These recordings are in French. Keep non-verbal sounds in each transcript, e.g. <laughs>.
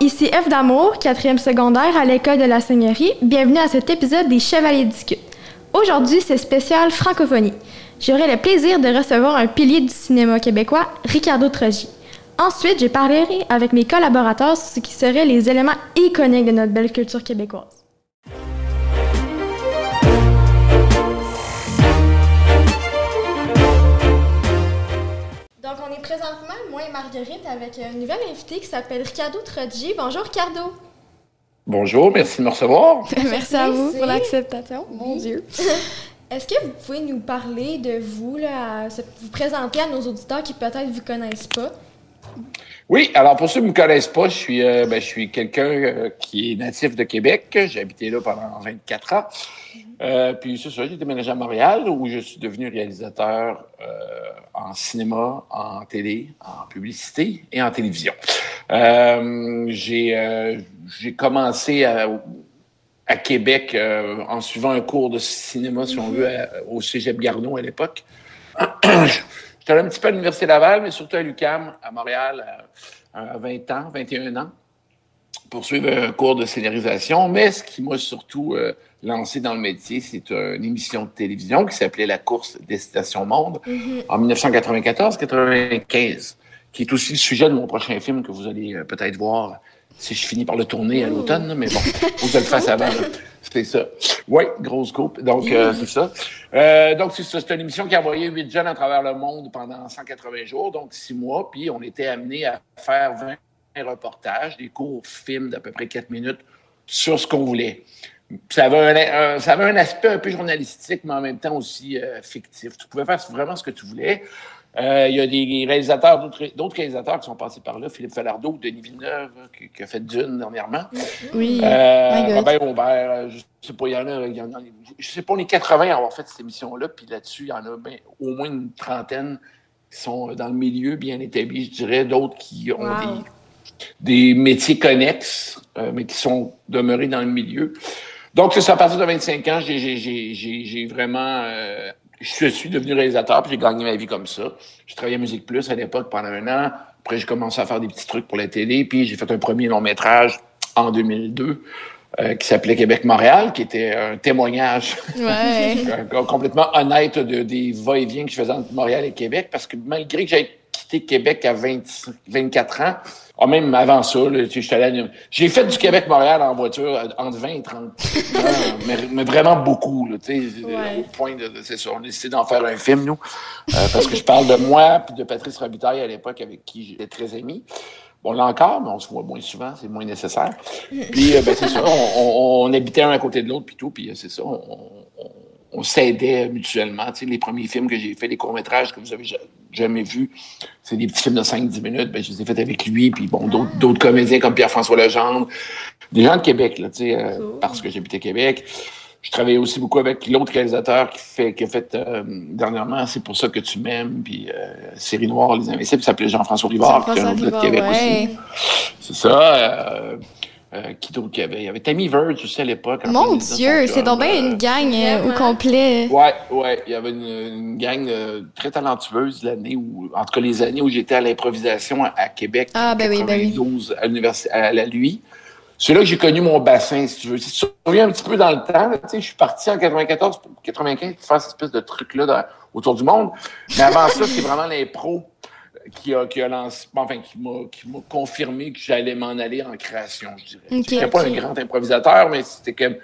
Ici F d'amour, quatrième secondaire à l'école de la Seigneurie. Bienvenue à cet épisode des Chevaliers discutent. Aujourd'hui, c'est spécial francophonie. J'aurai le plaisir de recevoir un pilier du cinéma québécois, Ricardo Trogi. Ensuite, j'ai parlé avec mes collaborateurs sur ce qui seraient les éléments iconiques de notre belle culture québécoise. Marguerite, avec un nouvel invité qui s'appelle Ricardo Trogi. Bonjour, Ricardo. Bonjour, merci de me recevoir. <laughs> merci à vous pour l'acceptation. Mon Dieu. <laughs> Est-ce que vous pouvez nous parler de vous, là, vous présenter à nos auditeurs qui peut-être ne vous connaissent pas? Oui, alors pour ceux qui ne me connaissent pas, je suis, euh, ben, je suis quelqu'un euh, qui est natif de Québec. J'ai habité là pendant 24 ans. Euh, puis c'est ça, j'ai déménagé à Montréal où je suis devenu réalisateur en cinéma, en télé, en publicité et en télévision. j'ai, j'ai commencé à, Québec en suivant un cours de cinéma, si on veut, au Cégep Gardon à l'époque. J'étais un petit peu à l'Université Laval, mais surtout à l'UCAM, à Montréal, à, 20 ans, 21 ans, pour suivre un cours de scénarisation. Mais ce qui m'a surtout euh, lancé dans le métier, c'est une émission de télévision qui s'appelait La course des stations monde mm-hmm. en 1994-95, qui est aussi le sujet de mon prochain film que vous allez euh, peut-être voir si je finis par le tourner à l'automne, mais bon, faut que je le fasse avant. C'est ça. Oui, grosse coupe. Donc, euh, c'est ça. Donc, c'est ça. C'est une émission qui a envoyé huit jeunes à travers le monde pendant 180 jours, donc six mois. Puis, on était amenés à faire 20 reportages, des courts films d'à peu près quatre minutes sur ce qu'on voulait. Ça avait, un, ça avait un aspect un peu journalistique, mais en même temps aussi euh, fictif. Tu pouvais faire vraiment ce que tu voulais. Euh, il y a des réalisateurs, d'autres réalisateurs qui sont passés par là. Philippe Falardeau, Denis Villeneuve, qui, a fait Dune dernièrement. Oui. Euh, Robert Aubert, euh, je sais pas, il y en a, je sais pas, on est 80 à avoir fait cette émission-là, puis là-dessus, il y en a ben, au moins une trentaine qui sont dans le milieu bien établi, je dirais, d'autres qui ont des, des, métiers connexes, euh, mais qui sont demeurés dans le milieu. Donc, c'est ça, à partir de 25 ans, j'ai vraiment je suis devenu réalisateur, puis j'ai gagné ma vie comme ça. J'ai travaillé à Musique Plus à l'époque pendant un an. Après, j'ai commencé à faire des petits trucs pour la télé, puis j'ai fait un premier long métrage en 2002 euh, qui s'appelait Québec-Montréal, qui était un témoignage <laughs> complètement honnête de, des va-et-vient que je faisais entre Montréal et Québec, parce que malgré que j'avais quitté Québec à 20, 24 ans, ah, même avant ça, j'ai fait du Québec-Montréal en voiture euh, entre 20 et 30 <laughs> mais, vraiment beaucoup, là, au point de, c'est ça, on a décidé d'en faire un film, nous, euh, parce que je parle de moi puis de Patrice Robitaille à l'époque avec qui j'étais très ami. Bon, là encore, mais on se voit moins souvent, c'est moins nécessaire. <laughs> Puis, euh, ben, c'est ça, on, habitait un à côté de l'autre, puis tout, puis c'est ça, on, on s'aidait mutuellement. Tu sais, les premiers films que j'ai fait, les courts-métrages que vous avez jamais vus, c'est des petits films de 5-10 minutes. Ben, je les ai faits avec lui, puis bon, d'autres comédiens comme Pierre-François Legendre, des gens de Québec, là, tu sais, euh, parce que j'habitais Québec. Je travaillais aussi beaucoup avec l'autre réalisateur qui, fait, qui a fait euh, dernièrement C'est pour ça que tu m'aimes, puis euh, Série Noire, Les Invincibles, s'appelait Jean-François Rivard, qui est un autre de Québec aussi. C'est ça. Euh, qui d'autre qu'il y avait? Il y avait Tammy Verge aussi à l'époque. Mon Dieu, c'est donc bien une gang euh, au complet. Ouais, ouais. Il y avait une, gang euh, très talentueuse l'année où, en tout cas les années où j'étais à l'improvisation à, Québec. Ah, ben oui, ben oui. à l'université, à la lui. C'est là que j'ai connu mon bassin, si tu veux. Si tu te souviens un petit peu dans le temps, tu sais, je suis parti en 94, 95 pour faire cette espèce de truc-là autour du monde. Mais avant ça, c'est vraiment l'impro qui a, qui a lancé, enfin, qui m'a, qui m'a confirmé que j'allais m'en aller en création, je dirais. Okay, n'étais pas un grand improvisateur, mais c'était comme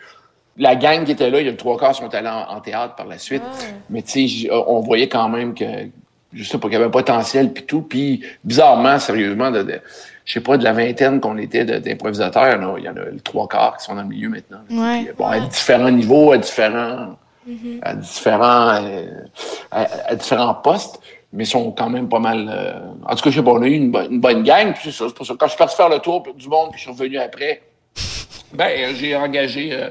la gang qui était là, il y a trois quarts sont allés en, théâtre par la suite. Mais tu sais, on voyait quand même que, je sais pas, qu'il y avait un potentiel puis tout. Puis bizarrement, sérieusement, de, je sais pas, de la vingtaine qu'on était d'improvisateurs, il y en a le trois quarts qui sont dans le milieu maintenant. bon, à différents niveaux, à différents, mm-hmm. à différents, euh, à, différents postes mais ils sont quand même pas mal. Euh, en tout cas, je sais pas, on a eu une, bonne gang, puis c'est ça, c'est pour ça. Quand je suis parti faire le tour du monde, puis je suis revenu après, <laughs> ben, j'ai engagé euh,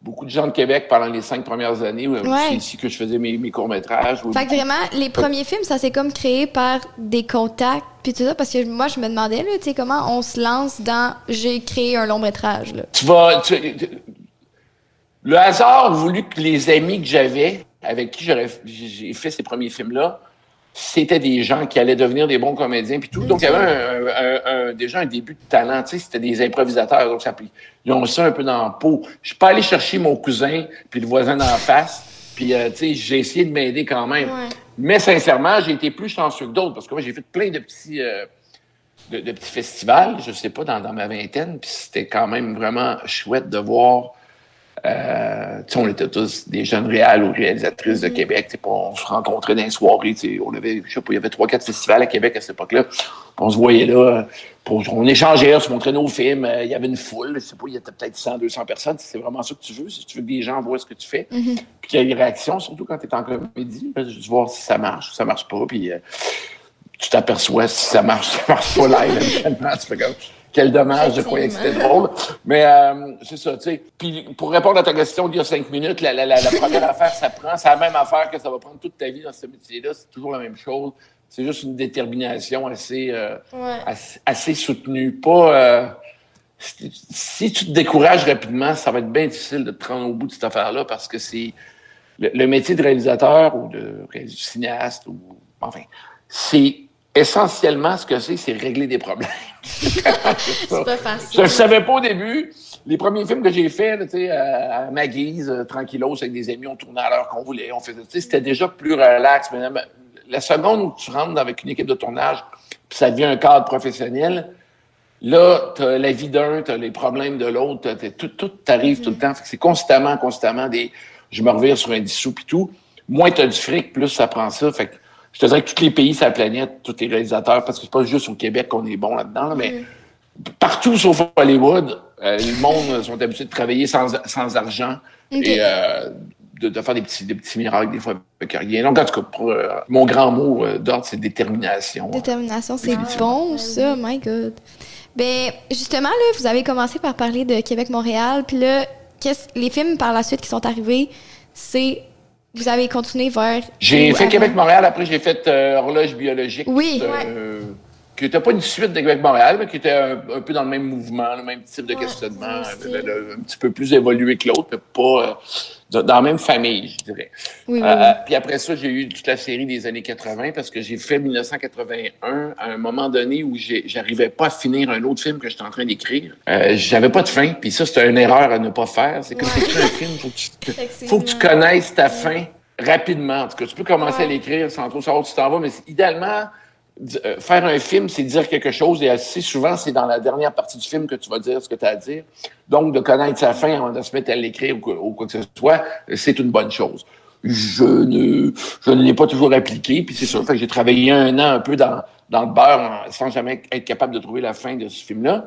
beaucoup de gens de Québec pendant les cinq premières années. C'est ici que je faisais mes, courts-métrages. Fait que vraiment, les premiers films, ça s'est comme créé par des contacts, puis tout ça, parce que moi, je me demandais, tu sais, comment on se lance dans j'ai créé un long-métrage, Tu vas. le hasard a voulu que les amis que j'avais, avec qui j'ai fait ces premiers films-là, c'était des gens qui allaient devenir des bons comédiens, puis tout. Donc, il y avait un, déjà un début de talent, tu sais, c'était des improvisateurs, donc ça, ils ont ça un peu dans la peau. Je suis pas allé chercher mon cousin, puis le voisin d'en face, puis, euh, tu sais, j'ai essayé de m'aider quand même. Mais sincèrement, j'ai été plus chanceux que d'autres, parce que moi, j'ai fait plein de petits... Euh, de, petits festivals, je sais pas, dans, dans ma vingtaine, puis c'était quand même vraiment chouette de voir euh, on était tous des jeunes réals ou réalisatrices de mm-hmm. Québec. On se rencontrait dans les soirées. On avait, je sais pas, il y avait trois, quatre festivals à Québec à cette époque-là. On se voyait là. Pour, on échangeait, on se montrait nos films. Euh, il y avait une foule. Je sais pas, il y avait peut-être 100, 200 personnes. C'est vraiment ça que tu veux. Si tu veux que des gens voient ce que tu fais. Mm-hmm. Puis qu'il y ait des réactions, surtout quand tu es en comédie. Juste voir si ça marche ou ça marche pas. Puis euh, tu t'aperçois si ça marche, ça marche pas live. <laughs> tu fais comme quel dommage, je croyais que c'était drôle. Mais euh, c'est ça, tu sais. Puis pour répondre à ta question d'il y a cinq minutes, la, la, la, première <laughs> affaire, ça prend, c'est la même affaire que ça va prendre toute ta vie dans ce métier-là. C'est toujours la même chose. C'est juste une détermination assez, euh, assez, soutenue. Pas. Euh, si, tu te décourages rapidement, ça va être bien difficile de te prendre au bout de cette affaire-là parce que c'est le, métier de réalisateur ou de cinéaste ou enfin, c'est essentiellement, ce que c'est, c'est régler des problèmes. <laughs> c'est pas facile. Je ne savais pas au début. Les premiers films que j'ai faits, tu sais, à, ma guise, euh, tranquillos, avec des amis, on tournait à l'heure qu'on voulait. On faisait, c'était déjà plus relax. Mais la seconde où tu rentres avec une équipe de tournage, puis ça devient un cadre professionnel, là, tu as la vie d'un, tu as les problèmes de l'autre, tout, tout t'arrive tout le temps. C'est constamment, constamment des. Je me revire sur un dissous puis tout. Moins tu as du fric, plus ça prend ça. Fait que je te dirais que tous les pays sur la planète, tous les réalisateurs, parce que c'est pas juste au Québec qu'on est bon là-dedans, mais partout sauf Hollywood, euh, le monde sont habitués de travailler sans, sans argent et euh, de, faire des petits, des petits miracles des fois avec rien. Donc, en tout cas, pour, euh, mon grand mot d'ordre, c'est détermination. Détermination, c'est bon, ça, my God. Ben, justement, là, vous avez commencé par parler de Québec-Montréal, puis là, les films par la suite qui sont arrivés, c'est vous avez continué vers. J'ai fait Québec-Montréal, après j'ai fait euh, Horloge biologique. Oui. Euh, Qui n'était pas une suite de Québec-Montréal, mais qui était un, peu dans le même mouvement, le même type de questionnement, un petit peu plus évolué que l'autre, mais pas euh, dans la même famille, je dirais. Oui, oui, puis après ça, j'ai eu toute la série des années 80 parce que j'ai fait 1981 à un moment donné où j'arrivais pas à finir un autre film que j'étais en train d'écrire. J'avais pas de fin, puis ça, c'était une erreur à ne pas faire. C'est comme écris un film, faut que tu, <laughs> faut que tu connaisses ta fin rapidement. En tout cas, tu peux commencer à l'écrire sans trop savoir où tu t'en vas, mais idéalement, euh, faire un film, c'est dire quelque chose et assez souvent, c'est dans la dernière partie du film que tu vas dire ce que tu as à dire. Donc, de connaître sa fin avant de se mettre à l'écrire ou, quoi que ce soit, c'est une bonne chose. Je ne, je ne l'ai pas toujours appliqué, puis c'est sûr. Que j'ai travaillé un an un peu dans, dans le beurre sans jamais être capable de trouver la fin de ce film-là.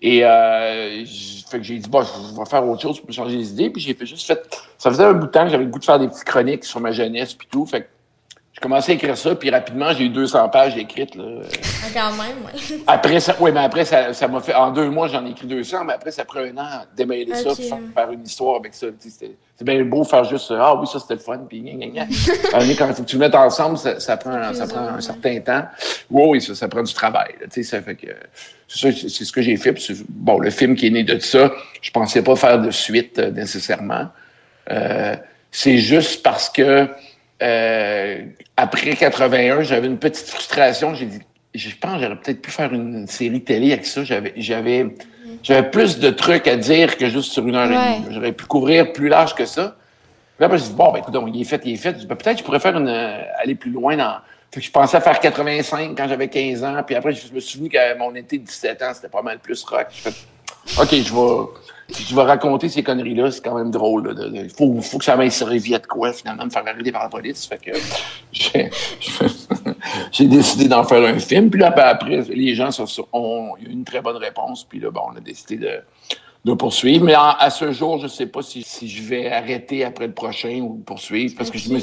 Et euh, fait que j'ai dit, bon, je vais faire autre chose pour changer les idées. Puis j'ai fait juste fait. Ça faisait un bout de temps que j'avais le goût de faire des petites chroniques sur ma jeunesse puis tout. Fait que j'ai commencé à écrire ça, puis rapidement, j'ai eu 200 pages écrites. Là. Ah, quand même, oui. Après, ça, oui, mais après, ça, ça m'a fait. En deux mois, j'en ai écrit 200, mais après, ça prend un an à démêler ça, puis faire, une histoire avec ça. C'est bien beau faire juste Ah oui, ça c'était le fun, puis gna, gna, gna. <laughs> quand tu le mets ensemble, ça, ça prend, ça prend un certain temps. Oui, ça, ça prend du travail. Ça fait que c'est c'est ce que j'ai fait. bon, le film qui est né de ça, je pensais pas faire de suite euh, nécessairement. Euh, c'est juste parce que euh, après 81, j'avais une petite frustration. J'ai dit, je pense que j'aurais peut-être pu faire une série télé avec ça. J'avais, j'avais, j'avais plus de trucs à dire que juste sur une heure et demie. J'aurais pu couvrir plus large que ça. Puis là, je dit, bon, ben, écoute, il est fait, il est fait. Ben, peut-être que je pourrais faire une, aller plus loin dans. Fait que je pensais faire 85 quand j'avais 15 ans. Puis après, je me suis souvenu qu'à mon été de 17 ans, c'était pas mal plus rock. Je OK, je vais raconter ces conneries-là, c'est quand même drôle. Il faut, que ça m'aille serviette quoi, finalement, me faire arrêter par la police. <laughs> J'ai décidé d'en faire un film. Puis là, ben, après, les gens ont eu une très bonne réponse. Puis là, bon, on a décidé de, de poursuivre. Mais à ce jour, je ne sais pas si, je vais arrêter après le prochain ou poursuivre. Parce que je me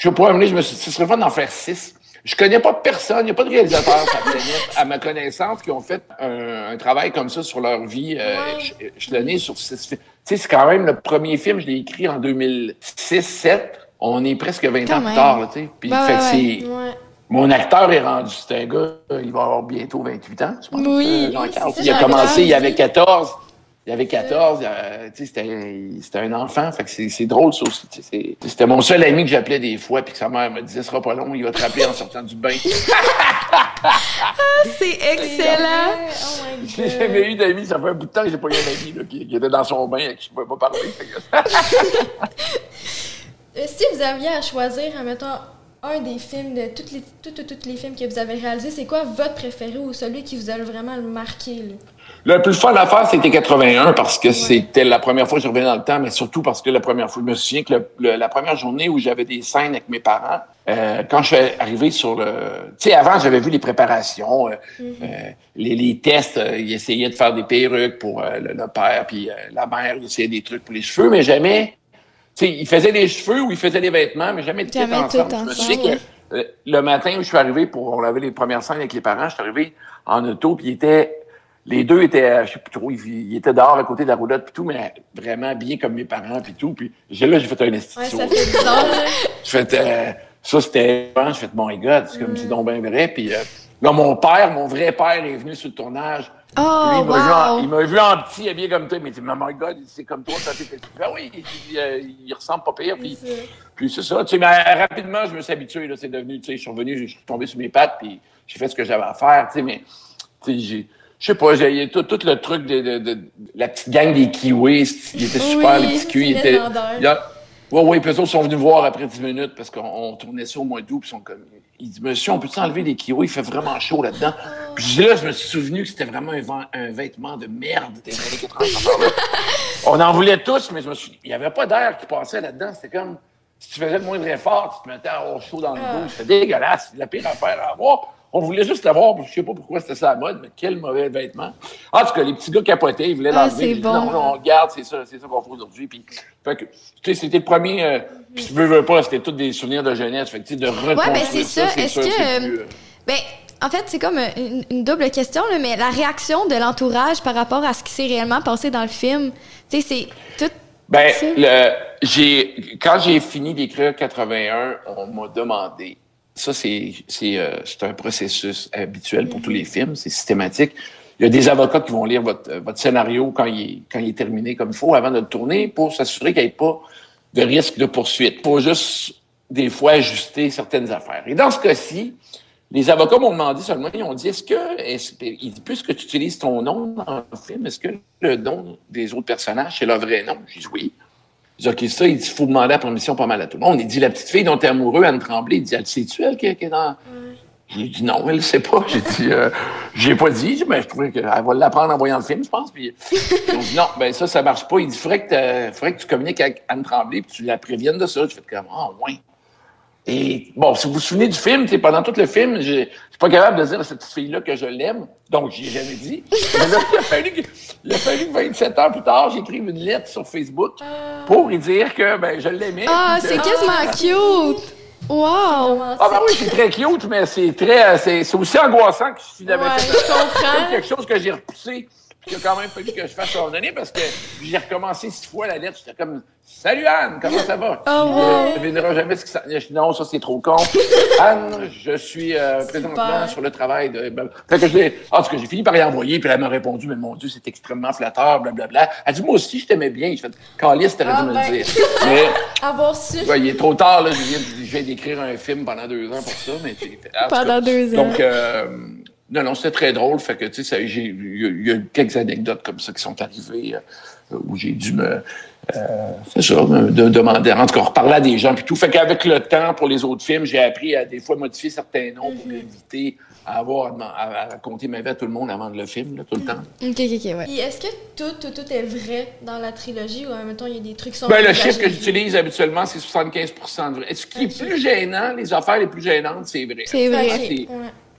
je sais pas, je me suis dit, ce serait fun d'en faire six. Je connais pas personne, il n'y a pas de réalisateur à ma connaissance, qui ont fait un, travail comme ça sur leur vie. Euh, je, l'ai sur Tu sais, c'est quand même le premier film, je l'ai écrit en 2006-7. On est presque 20 ans plus tard, tu sais. Puis, fait Mon acteur est rendu, c'est un gars, il va avoir bientôt 28 ans, je pense. Oui, euh, Il a commencé, il avait 14. Il avait 14, c'était un enfant, fait que c'est drôle ça aussi. C'était mon seul ami que j'appelais des fois, puis que sa mère me disait, ce sera pas long, il va te rappeler en sortant du bain. c'est excellent! Oh j'ai jamais eu d'amis, ça fait un bout de temps que j'ai pas eu un ami là, qui, qui, était dans son bain et que je pouvais pas parler. <laughs> Euh, si vous aviez à choisir, admettons, un des films, de tous les, toutes, les films que vous avez réalisés, c'est quoi votre préféré ou celui qui vous a vraiment marqué? Le plus fun à faire, c'était 81 parce que c'était la première fois que je revenais dans le temps, mais surtout parce que la première fois, je me souviens que la première journée où j'avais des scènes avec mes parents, euh, quand je suis arrivé sur le... Tu sais, avant, j'avais vu les préparations, euh, mm-hmm. euh, les, les, tests, ils essayaient de faire des perruques pour le, père, puis la mère, ils essayaient des trucs pour les cheveux, mais jamais sais, il faisait des cheveux ou il faisait des vêtements, mais jamais de jamais ensemble. Je me souviens que euh, le matin où je suis arrivé pour, on avait les premières scènes avec les parents, je suis arrivé en auto, puis était, les deux étaient, euh, je sais plus trop, ils, étaient dehors à côté de la roulotte puis tout, mais vraiment bien comme mes parents puis tout, puis là, j'ai fait un. Ouais, ça fait bizarre, Je fait, euh, ça c'était, je fait, mon God, c'est comme, mm. c'est donc bien vrai, puis là, mon père, mon vrai père est venu sur le tournage, Oh, il m'a vu, en petit, habillé comme toi, mais il dit, oh my God, c'est comme toi, ça fait Ben oui, il, euh, il, ressemble pas pire. Puis, puis c'est ça. Tu sais, mais euh, rapidement, je me suis habitué, là, c'est devenu, tu sais, je suis revenu, je suis tombé sur mes pattes, puis j'ai fait ce que j'avais à faire, tu sais, mais, tu sais, j'ai, je sais pas, j'ai tout, tout le truc de, de, la petite gang des kiwis, il était super, les petits kiwis, il était, oui, oui, puis eux autres sont venus voir après 10 minutes parce qu'on tournait ça au mois d'août, puis ils sont comme, il dit, monsieur, on peut enlever les kiwis? Il fait vraiment chaud là-dedans. Puis là, je me suis souvenu que c'était vraiment un, vêtement de merde des années 80. on en voulait tous, mais je me suis il n'y avait pas d'air qui passait là-dedans. C'était comme, si tu faisais le moindre effort, tu te mettais à avoir chaud dans le dos. C'était dégueulasse. la pire affaire à avoir. On voulait juste l'avoir, je sais pas pourquoi c'était ça la mode, mais quel mauvais vêtement. En tout cas, les petits gars capotaient, ils voulaient ah, l'enlever. Bon. Non, on garde, c'est ça, c'est ça qu'on fait aujourd'hui. Puis, fait que, tu sais, c'était le premier, euh, puis tu veux, veux pas, c'était tous des souvenirs de jeunesse. Fait que, tu sais, de reconstruire Ouais, ben c'est ça. Est-ce que, euh, ben, en fait, c'est comme une, double question, là, mais la réaction de l'entourage par rapport à ce qui s'est réellement passé dans le film, tu sais, c'est tout. Ben, le, j'ai, quand j'ai fini d'écrire 81, on m'a demandé ça, euh, c'est un processus habituel pour tous les films, c'est systématique. Il y a des avocats qui vont lire votre, votre scénario quand il, est, quand il est terminé comme il faut avant de le tourner pour s'assurer qu'il n'y ait pas de risque de poursuite, pour juste des fois ajuster certaines affaires. Et dans ce cas-ci, les avocats m'ont demandé seulement, ils ont dit, est-ce que, est puisque tu utilises ton nom dans le film, est-ce que le nom des autres personnages, c'est leur vrai nom? J'ai dit oui. J'ai dit, OK, ça, il dit, faut demander la permission pas mal à tout le monde. Il dit, la petite fille dont tu es amoureux, Anne Tremblay, il dit, elle sait-tu, elle, qui, est dans? J'ai dit, non, elle ne sait pas. J'ai dit, euh, j'ai pas dit, mais je trouvais qu'elle va l'apprendre en voyant le film, je pense. Puis, ils ont dit, non, ben ça, ça marche pas. Il dit, faudrait que, faudrait que tu communiques avec Anne Tremblay, puis tu la préviennes de ça. Je fais comme, ah, oh, ouais. Et bon, si vous vous souvenez du film, pendant tout le film, je suis pas capable de dire à cette petite fille-là que je l'aime, donc j'y ai jamais dit. Mais là, il a fallu que, il a fallu que 27 ans plus tard, j'écrive une lettre sur Facebook pour lui dire que ben, je l'aimais. Ah, c'est quasiment cute! Wow! Ah ben oui, c'est très cute, mais c'est très, c'est aussi angoissant que si j'avais fait quelque chose que j'ai repoussé qu'il a quand même fallu que je fasse ordonner parce que j'ai recommencé six fois la lettre. J'étais comme Salut Anne, comment ça va? Oh, Je ne jamais ce que ça. Non, ça c'est trop con. <laughs> Anne, je suis euh, présentement sur le travail de. Ben, fait que je. En tout cas, j'ai fini par y envoyer, puis elle m'a répondu, mais mon Dieu, c'est extrêmement flatteur, blablabla. Elle dit Moi aussi, je t'aimais bien. Je fais Calice, t'aurais ah, dû me le ben. dire. <laughs> Mais. Avoir su. il est trop tard, là. Je viens, d'écrire un film pendant deux ans pour ça, mais. Pendant deux ans. Donc, euh, non, non, c'était très drôle. Fait que, tu sais, il y, a quelques anecdotes comme ça qui sont arrivées euh, où j'ai dû me. Euh, c'est ça, de, demander. En tout cas, reparler à des gens puis tout. Fait qu'avec le temps, pour les autres films, j'ai appris à des fois modifier certains noms pour mhm. éviter à avoir à, raconter ma vie à tout le monde avant de le film, là, tout le temps. OK, OK, ouais. est-ce que tout, tout, tout est vrai dans la trilogie ou en même temps, il y a des trucs qui sont. Ben, le chiffre que j'utilise habituellement, c'est 75% de vrai. Ce qui est plus gênant, les affaires les plus gênantes, c'est vrai. C'est vrai.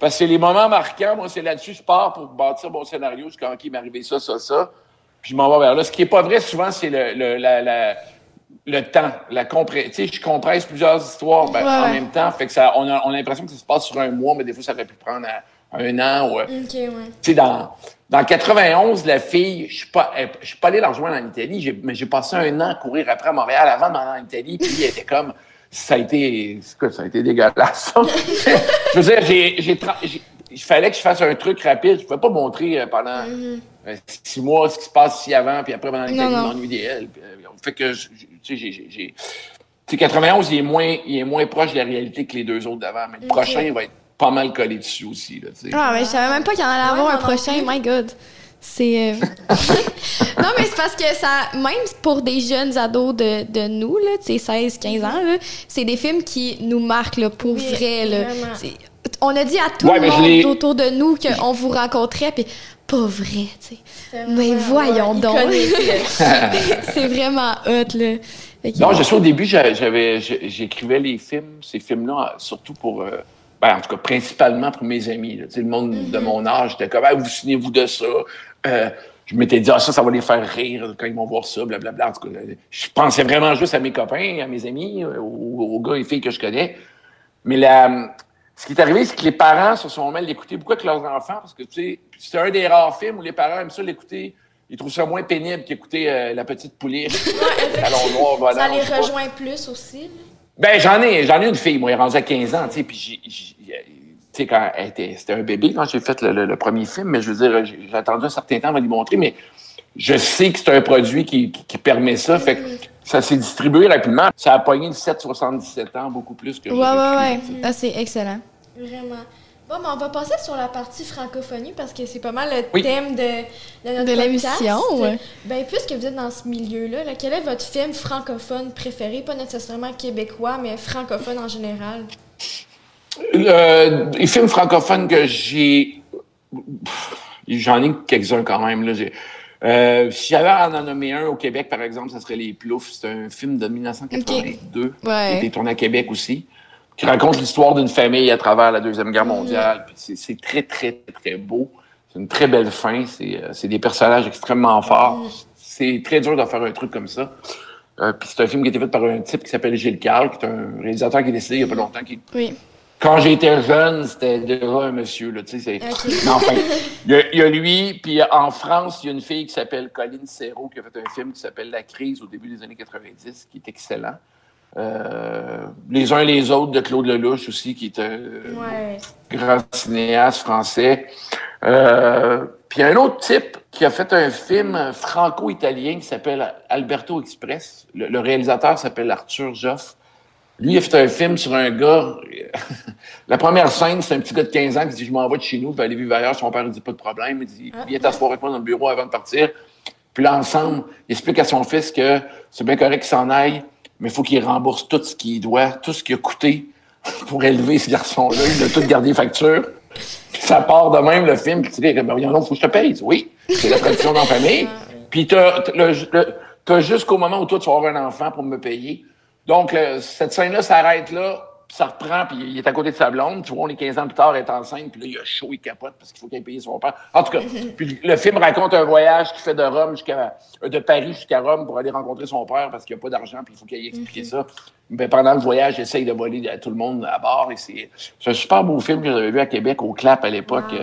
Parce que c'est les moments marquants. Moi, c'est là-dessus je pars pour bâtir mon scénario. Quand il m'est arrivé ça, ça, ça. Puis je m'en vais vers là. Ce qui est pas vrai souvent, c'est le, le, la, la, le temps. La. Tu sais, je compresse plusieurs histoires ben, en même temps. Fait que ça, on a, on a l'impression que ça se passe sur un mois, mais des fois, ça aurait pu prendre un an. Ou, OK, ouais. Tu sais, dans, dans 91, la fille, je suis pas, je suis pas allé la rejoindre en Italie, mais j'ai passé un an à courir après à Montréal avant de m'en en Italie. Puis elle était comme ça a été, ça a été dégueulasse. <laughs> je veux dire, j'ai, il fallait que je fasse un truc rapide. Je ne pouvais pas montrer euh, pendant mm-hmm. euh, six mois ce qui se passe ici avant, puis après pendant lesquels je m'ennuie d'elle. fait que, tu sais, j'ai. 91, il est, moins, il est moins proche de la réalité que les deux autres d'avant, mais le prochain, il va être pas mal collé dessus aussi. Là, ah, mais je savais même pas qu'il y en allait avoir un prochain, my God. C'est. Euh, <laughs> non, mais c'est parce que ça. Même pour des jeunes ados de, de nous, là, 16, 15 ans, c'est des films qui nous marquent là, pour vrai. Là. On a dit à tout le monde autour de nous qu'on vous rencontrait, puis pas vrai, tu sais. Mais voyons donc. <laughs> c'est vraiment hot, là. Non, je sais, au début, j'avais, j'écrivais les films, ces films-là, surtout pour. Euh, ben, en tout cas, principalement pour mes amis. Là. Le monde de mm-hmm. mon âge, j'étais comme, ah, vous souvenez-vous de ça? Euh, je m'étais dit, ah, ça, ça va les faire rire quand ils vont voir ça, blablabla. En tout cas, je pensais vraiment juste à mes copains, à mes amis, euh, aux, gars et filles que je connais. Mais la, ce qui est arrivé, c'est que les parents se sont mis à l'écouter beaucoup avec leurs enfants, parce que, tu sais, c'est un des rares films où les parents aiment ça l'écouter. Ils trouvent ça moins pénible qu'écouter euh, La Petite Pouliche. Ouais, ça les rejoint plus aussi. Ben, j'en ai, j'en ai une fille, moi, elle est rendue à 15 ans, tu sais, puis sais, quand c'était un bébé quand j'ai fait le, premier film, mais je veux dire, j'ai attendu un certain temps avant de lui montrer, mais je sais que c'est un produit qui, qui, permet ça. Fait que ça s'est distribué rapidement. Ça a pogné 17-77 ans, beaucoup plus que Ouais, ouais, ouais. Ah, c'est excellent. Vraiment. Bon, mais on va passer sur la partie francophonie parce que c'est pas mal le thème de, de notre de l'émission. Ouais. Ben, puisque vous êtes dans ce milieu-là, quel est votre film francophone préféré? Pas nécessairement québécois, mais francophone en général. Euh, les films francophones que j'ai. J'en ai quelques-uns quand même. Là. Euh, si j'avais à en nommer un au Québec, par exemple, ça serait Les Ploufs. C'est un film de 1982 qui a été tourné à Québec aussi, qui raconte l'histoire d'une famille à travers la Deuxième Guerre mondiale. Mm. C'est très, très, très beau. C'est une très belle fin. C'est euh, des personnages extrêmement forts. Mm. C'est très dur de faire un truc comme ça. Euh, puis c'est un film qui a été fait par un type qui s'appelle Gilles Carle, qui est un réalisateur qui est décédé il n'y a pas longtemps, qui, oui quand j'étais jeune, c'était déjà un monsieur. Là, tu sais, Mais <laughs> enfin, il y, a, lui, puis en France, il y a une fille qui s'appelle Colline Serrault qui a fait un film qui s'appelle La crise au début des années 90, qui est excellent. Euh, les uns les autres de Claude Lelouch aussi, qui est un grand cinéaste français. Euh, puis un autre type qui a fait un film franco-italien qui s'appelle Alberto Express. Le, réalisateur s'appelle Arthur Joff. Lui, il a fait un film sur un gars. <laughs> la première scène, c'est un petit gars de 15 ans qui dit Je m'en vais de chez nous, je vais aller vivre ailleurs. Son père, il dit Pas de problème. Il dit ah. Viens t'asseoir avec moi dans le bureau avant de partir. Puis là, ensemble, il explique à son fils que c'est bien correct qu'il s'en aille, mais il faut qu'il rembourse tout ce qu'il doit, tout ce qui a coûté <laughs> pour élever ce garçon-là. Il a tout gardé facture. Ça part de même, le film, puis tu dis ben, il faut que je te paye. Oui, c'est la tradition dans la famille. Puis tu as, jusqu'au moment où toi, tu vas avoir un enfant pour me payer. Donc, cette scène-là s'arrête là, ça reprend, puis il est à côté de sa blonde. Tu vois, on est 15 ans plus tard, elle est enceinte, puis là, il a chaud, il capote parce qu'il faut qu'il paye son père. En tout cas, <laughs> puis le film raconte un voyage qu'il fait de Rome jusqu'à euh, de Paris jusqu'à Rome pour aller rencontrer son père parce qu'il n'a pas d'argent, puis il faut qu'il aille expliquer ça. Mais pendant le voyage, il essaye de voler à tout le monde à bord. Et c'est un super beau film que j'avais vu à Québec, au Clap, à l'époque.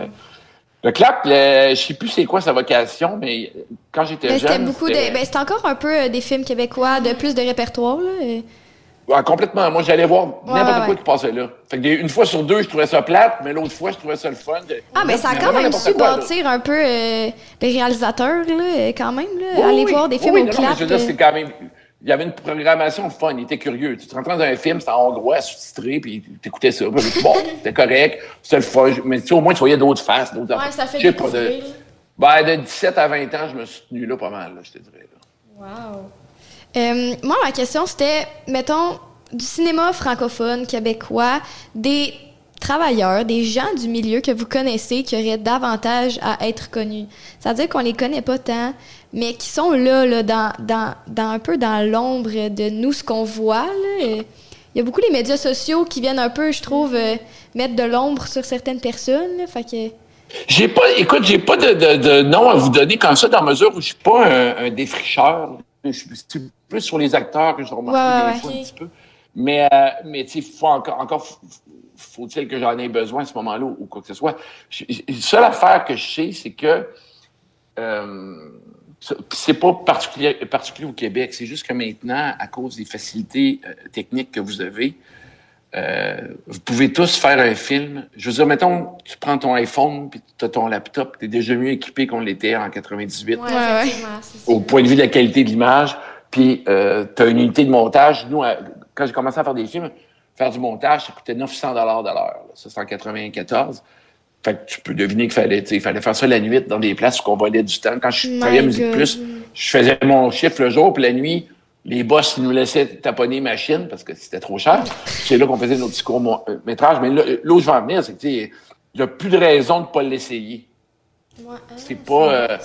Le clap, je sais plus c'est quoi sa vocation, mais quand j'étais jeune. C'était beaucoup de. Ben, c'était encore un peu euh, des films québécois de plus de répertoire, là. complètement. Moi, j'allais voir n'importe quoi qui passait là. Fait que une fois sur deux, je trouvais ça plate, mais l'autre fois, je trouvais ça le fun. Ah, mais ça a quand même su bâtir un peu euh, les réalisateurs, là, quand même, là. aller voir des films au clap. je c'est quand même il y avait une programmation fun, il était curieux. Tu te rentrais dans un film, c'était en hongrois, sous-titré, puis tu écoutais ça. bon, <laughs> c'était correct, c'était le fun. Mais tu sais, au moins, tu voyais d'autres faces, d'autres Ouais, ça fait pas, de, ben, de 17 à 20 ans, je me suis tenu là pas mal, là, je te dirais. Là. Wow. Euh, moi, ma question, c'était, mettons, du cinéma francophone québécois, des travailleurs, des gens du milieu que vous connaissez qui auraient davantage à être connus. C'est-à-dire qu'on les connaît pas tant, mais qui sont là, là dans, dans, dans un peu dans l'ombre de nous, ce qu'on voit. Il y a beaucoup les médias sociaux qui viennent un peu, je trouve, euh, mettre de l'ombre sur certaines personnes. fait que... J'ai pas, écoute, j'ai pas de, de, nom à vous donner comme ça, dans mesure où je suis pas un, défricheur. Je suis plus sur les acteurs que je remarque des fois un petit peu. Mais, euh, mais tu sais, faut encore, encore faut-il que j'en ai besoin à ce moment-là ou, quoi que ce soit? La seule affaire que je sais, c'est que euh, c'est pas particulier, particulier au Québec. C'est juste que maintenant, à cause des facilités euh, techniques que vous avez, euh, vous pouvez tous faire un film. Je veux dire, mettons, tu prends ton iPhone puis tu as ton laptop, tu es déjà mieux équipé qu'on l'était en 98. Ouais, c'est Au point de vue de la qualité de l'image, puis euh, tu as une unité de montage. Nous, à- quand j'ai commencé à faire des films, faire du montage, ça coûtait 900 dollars de l'heure. Ça, c'est en 94. Fait que tu peux deviner qu'il fallait, tu sais, il fallait faire ça la nuit dans des places où on volait du temps. Quand je My travaillais à Musique. Plus, je faisais mon chiffre le jour, puis la nuit, les boss nous laissaient taponner machine parce que c'était trop cher. C'est là qu'on faisait nos petits courts-métrages. Mais là, là où je vais en venir, c'est que, tu sais, il n'y a plus de raison de ne pas l'essayer. Ouais, hein, C'est pas. euh,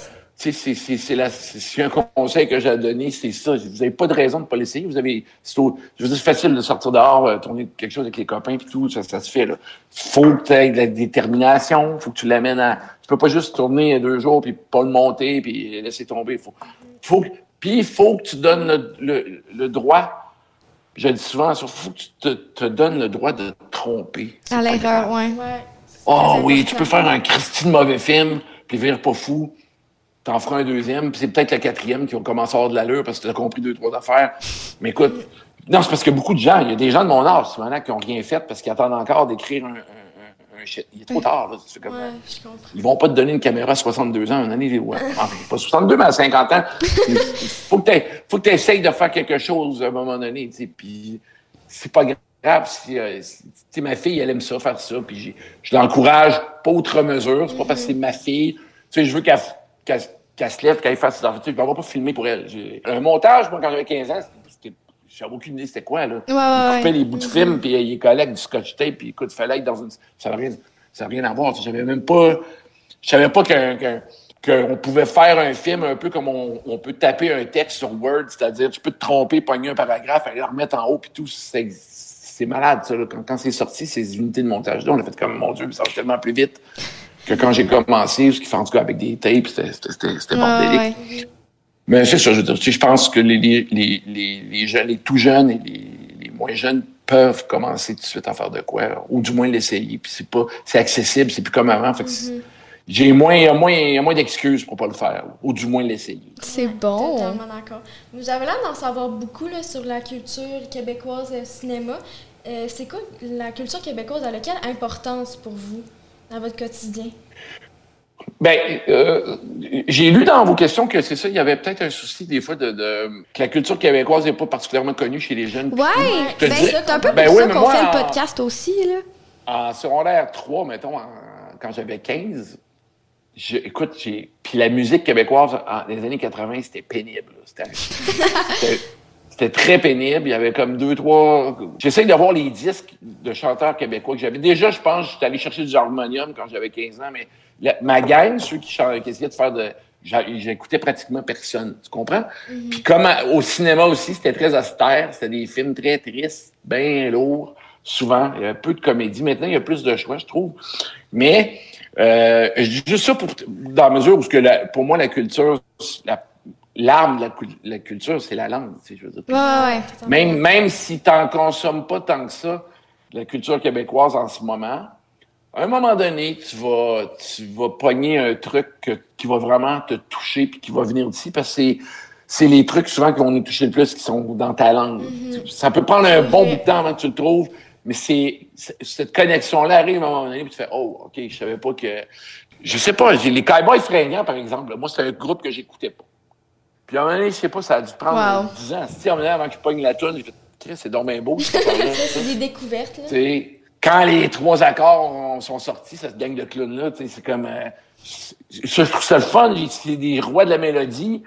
c'est- c'est c'est la- un conseil que j'ai à donner, c'est ça. Vous n'avez pas de raison de ne pas l'essayer. Vous avez. C'est au- je veux dire, c'est facile de sortir dehors, euh, tourner quelque chose avec les copains puis tout, ça, ça se fait. Là. Faut que tu aies de la détermination, faut que tu l'amènes à. Tu peux pas juste tourner deux jours puis pas le monter puis laisser tomber. Faut, faut, puis il faut que tu donnes le, le- le droit. Je le dis souvent, il faut que tu te, te donnes le droit de te tromper. À l'erreur, grave. ouais. Ouais. Oh oui, tu peux faire un Christine mauvais film, puis vire pas fou. T'en feras un deuxième, puis c'est peut-être le quatrième qui va commencer à avoir de l'allure parce que t'as compris deux, trois affaires. Mais écoute, non, c'est parce que beaucoup de gens, il y a des gens de mon âge, là, qui ont rien fait parce qu'ils attendent encore d'écrire un, un, un- shit. Il est trop tard, là. C'est comme, Ouais, je comprends. Ils vont pas te donner une caméra à 62 ans, une année, ouais. <laughs> Enfin, pas 62, mais à 50 ans. <laughs> Faut que tu faut que tu essayes de faire quelque chose à un moment donné, tu sais. Puis c'est pas grave si, euh, si- tu ma fille, elle aime ça, faire ça, puis je l'encourage pas outre mesure. C'est pas parce que c'est ma fille. Tu sais, je veux qu'elle qu'elle- qu'elle se lève, qu'elle fasse ses affaires. Je vais pas filmer pour elle. Un montage, moi, quand j'avais 15 ans, j'avais aucune idée c'était quoi, là. Ouais, Il ouais, coupait ouais. les bouts de film, puis il collait avec du scotch tape, puis écoute, il fallait être dans une. Ça n'a rien, ça rien à voir. Même pas. Je savais pas qu'un. qu'un- qu'on pouvait faire un film un peu comme on, on peut taper un texte sur Word, c'est-à-dire tu peux te tromper, pogner un paragraphe, aller le remettre en haut, puis tout. C'est, malade, ça. là. Quand, quand c'est sorti, ces unités de montage-là, on a fait comme, mon Dieu, mais ça va tellement plus vite que quand j'ai commencé, ce qui fait en tout cas avec des tapes, c'était, c'était, c'était, c'était Ouais, bordélique. ouais. Mais c'est ça, je veux dire, tu sais, je pense que les, les, les, les, les jeunes, les tout jeunes et les, les moins jeunes peuvent commencer tout de suite à faire de quoi, ou du moins l'essayer. Puis c'est pas, c'est accessible, c'est plus comme avant. Fait que c'est- j'ai moins, il y a moins, il y a moins d'excuses pour pas le faire, ou du moins l'essayer. C'est Ouais, bon. Totalement d'accord. Vous avez l'air d'en savoir beaucoup là, sur la culture québécoise euh, cinéma. Euh, c'est quoi la culture québécoise? Elle a quelle importance pour vous? Dans votre quotidien? Ben, euh, j'ai lu dans vos questions que c'est ça, il y avait peut-être un souci des fois de, de que la culture québécoise n'est pas particulièrement connue chez les jeunes. Ouais, ben, c'est un peu ben pour ça qu'on fait le podcast aussi, là. En secondaire 3, mettons, en- quand j'avais 15, je- écoute, j'ai. Puis la musique québécoise, en, dans les années 80, c'était pénible. là. C'était, <laughs> c'était- très pénible. Il y avait comme deux, trois. J'essaye de voir les disques de chanteurs québécois que j'avais. Déjà, je pense, j'étais allé chercher du harmonium quand j'avais 15 ans, mais la- ma gang, ceux qui, chantaient, qui essayaient de faire de. J'écoutais pratiquement personne. Tu comprends? Puis comme à- au cinéma aussi, c'était très austère. C'était des films très tristes, bien lourds, souvent. Il y avait peu de comédie. Maintenant, il y a plus de choix, je trouve. Mais euh, je dis juste ça pour, dans la mesure où ce que la- pour moi, la culture, la- l'arme de la, cul- la culture, c'est la langue. tu sais, Je veux dire. Ouais, ouais. Même, même si tu n'en consommes pas tant que ça, la culture québécoise en ce moment, à un moment donné, tu vas, tu vas pogner un truc que- qui va vraiment te toucher puis qui va venir d'ici parce que c'est, c'est les trucs souvent qui vont nous toucher le plus qui sont dans ta langue. Ça peut prendre un bon bout de temps avant que tu le trouves, mais c'est, cette connexion-là arrive à un moment donné puis tu fais Oh, OK, je savais pas que. Je sais pas, les Cowboys fringants, par exemple. là, moi, c'est un groupe que j'écoutais pas. Puis à un moment donné, je sais pas, ça a dû prendre Wow. 10 ans. Si, à un moment donné, avant je pogne la toune, j'ai fait c'est donc bien beau. <laughs> c'est des découvertes. Là. Quand les trois accords ont- sont sortis, cette gang de clowns-là, c'est comme. euh, je trouve ça le fun. C'est des rois de la mélodie.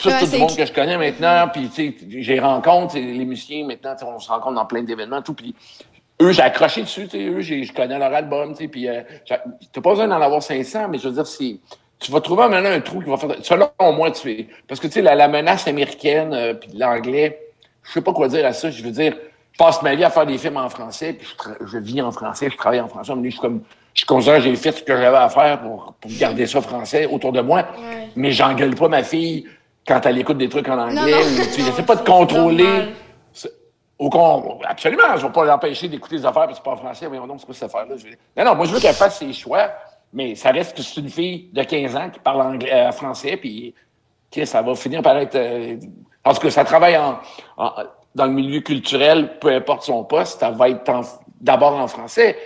Ça, Ouais, c'est tout le monde que je connais maintenant. Puis, tu sais, j'ai rencontre, les musiciens maintenant, on se rencontre dans plein d'événements, tout. Puis, eux, j'ai accroché dessus, eux, je connais leur album. Puis, euh, t'as pas besoin d'en avoir 500, mais je veux dire, c'est. Tu vas trouver maintenant un trou qui va faire. Selon moi, tu fais. Parce que, tu sais, la, la menace américaine, euh, puis de l'anglais, je sais pas quoi dire à ça. Je veux dire, je passe ma vie à faire des films en français, puis je, je vis en français, je travaille en français. Mais je suis comme, je considère que j'ai fait ce que j'avais à faire pour, pour garder ça français autour de moi. Ouais. Mais j'engueule pas ma fille quand elle écoute des trucs en anglais. Non, non. ou, tu sais, pas de <laughs> contrôler. Au con, absolument, je vais pas l'empêcher d'écouter des affaires parce que c'est pas en français. Voyons donc, c'est quoi cette affaire-là? Non, non, moi, je veux qu'elle fasse ses choix, mais ça reste que c'est une fille de 15 ans qui parle anglais, euh, français, puis ça va finir par être. euh, en tout cas, ça travaille en, en- dans le milieu culturel, peu importe son poste, ça va être d'abord en français.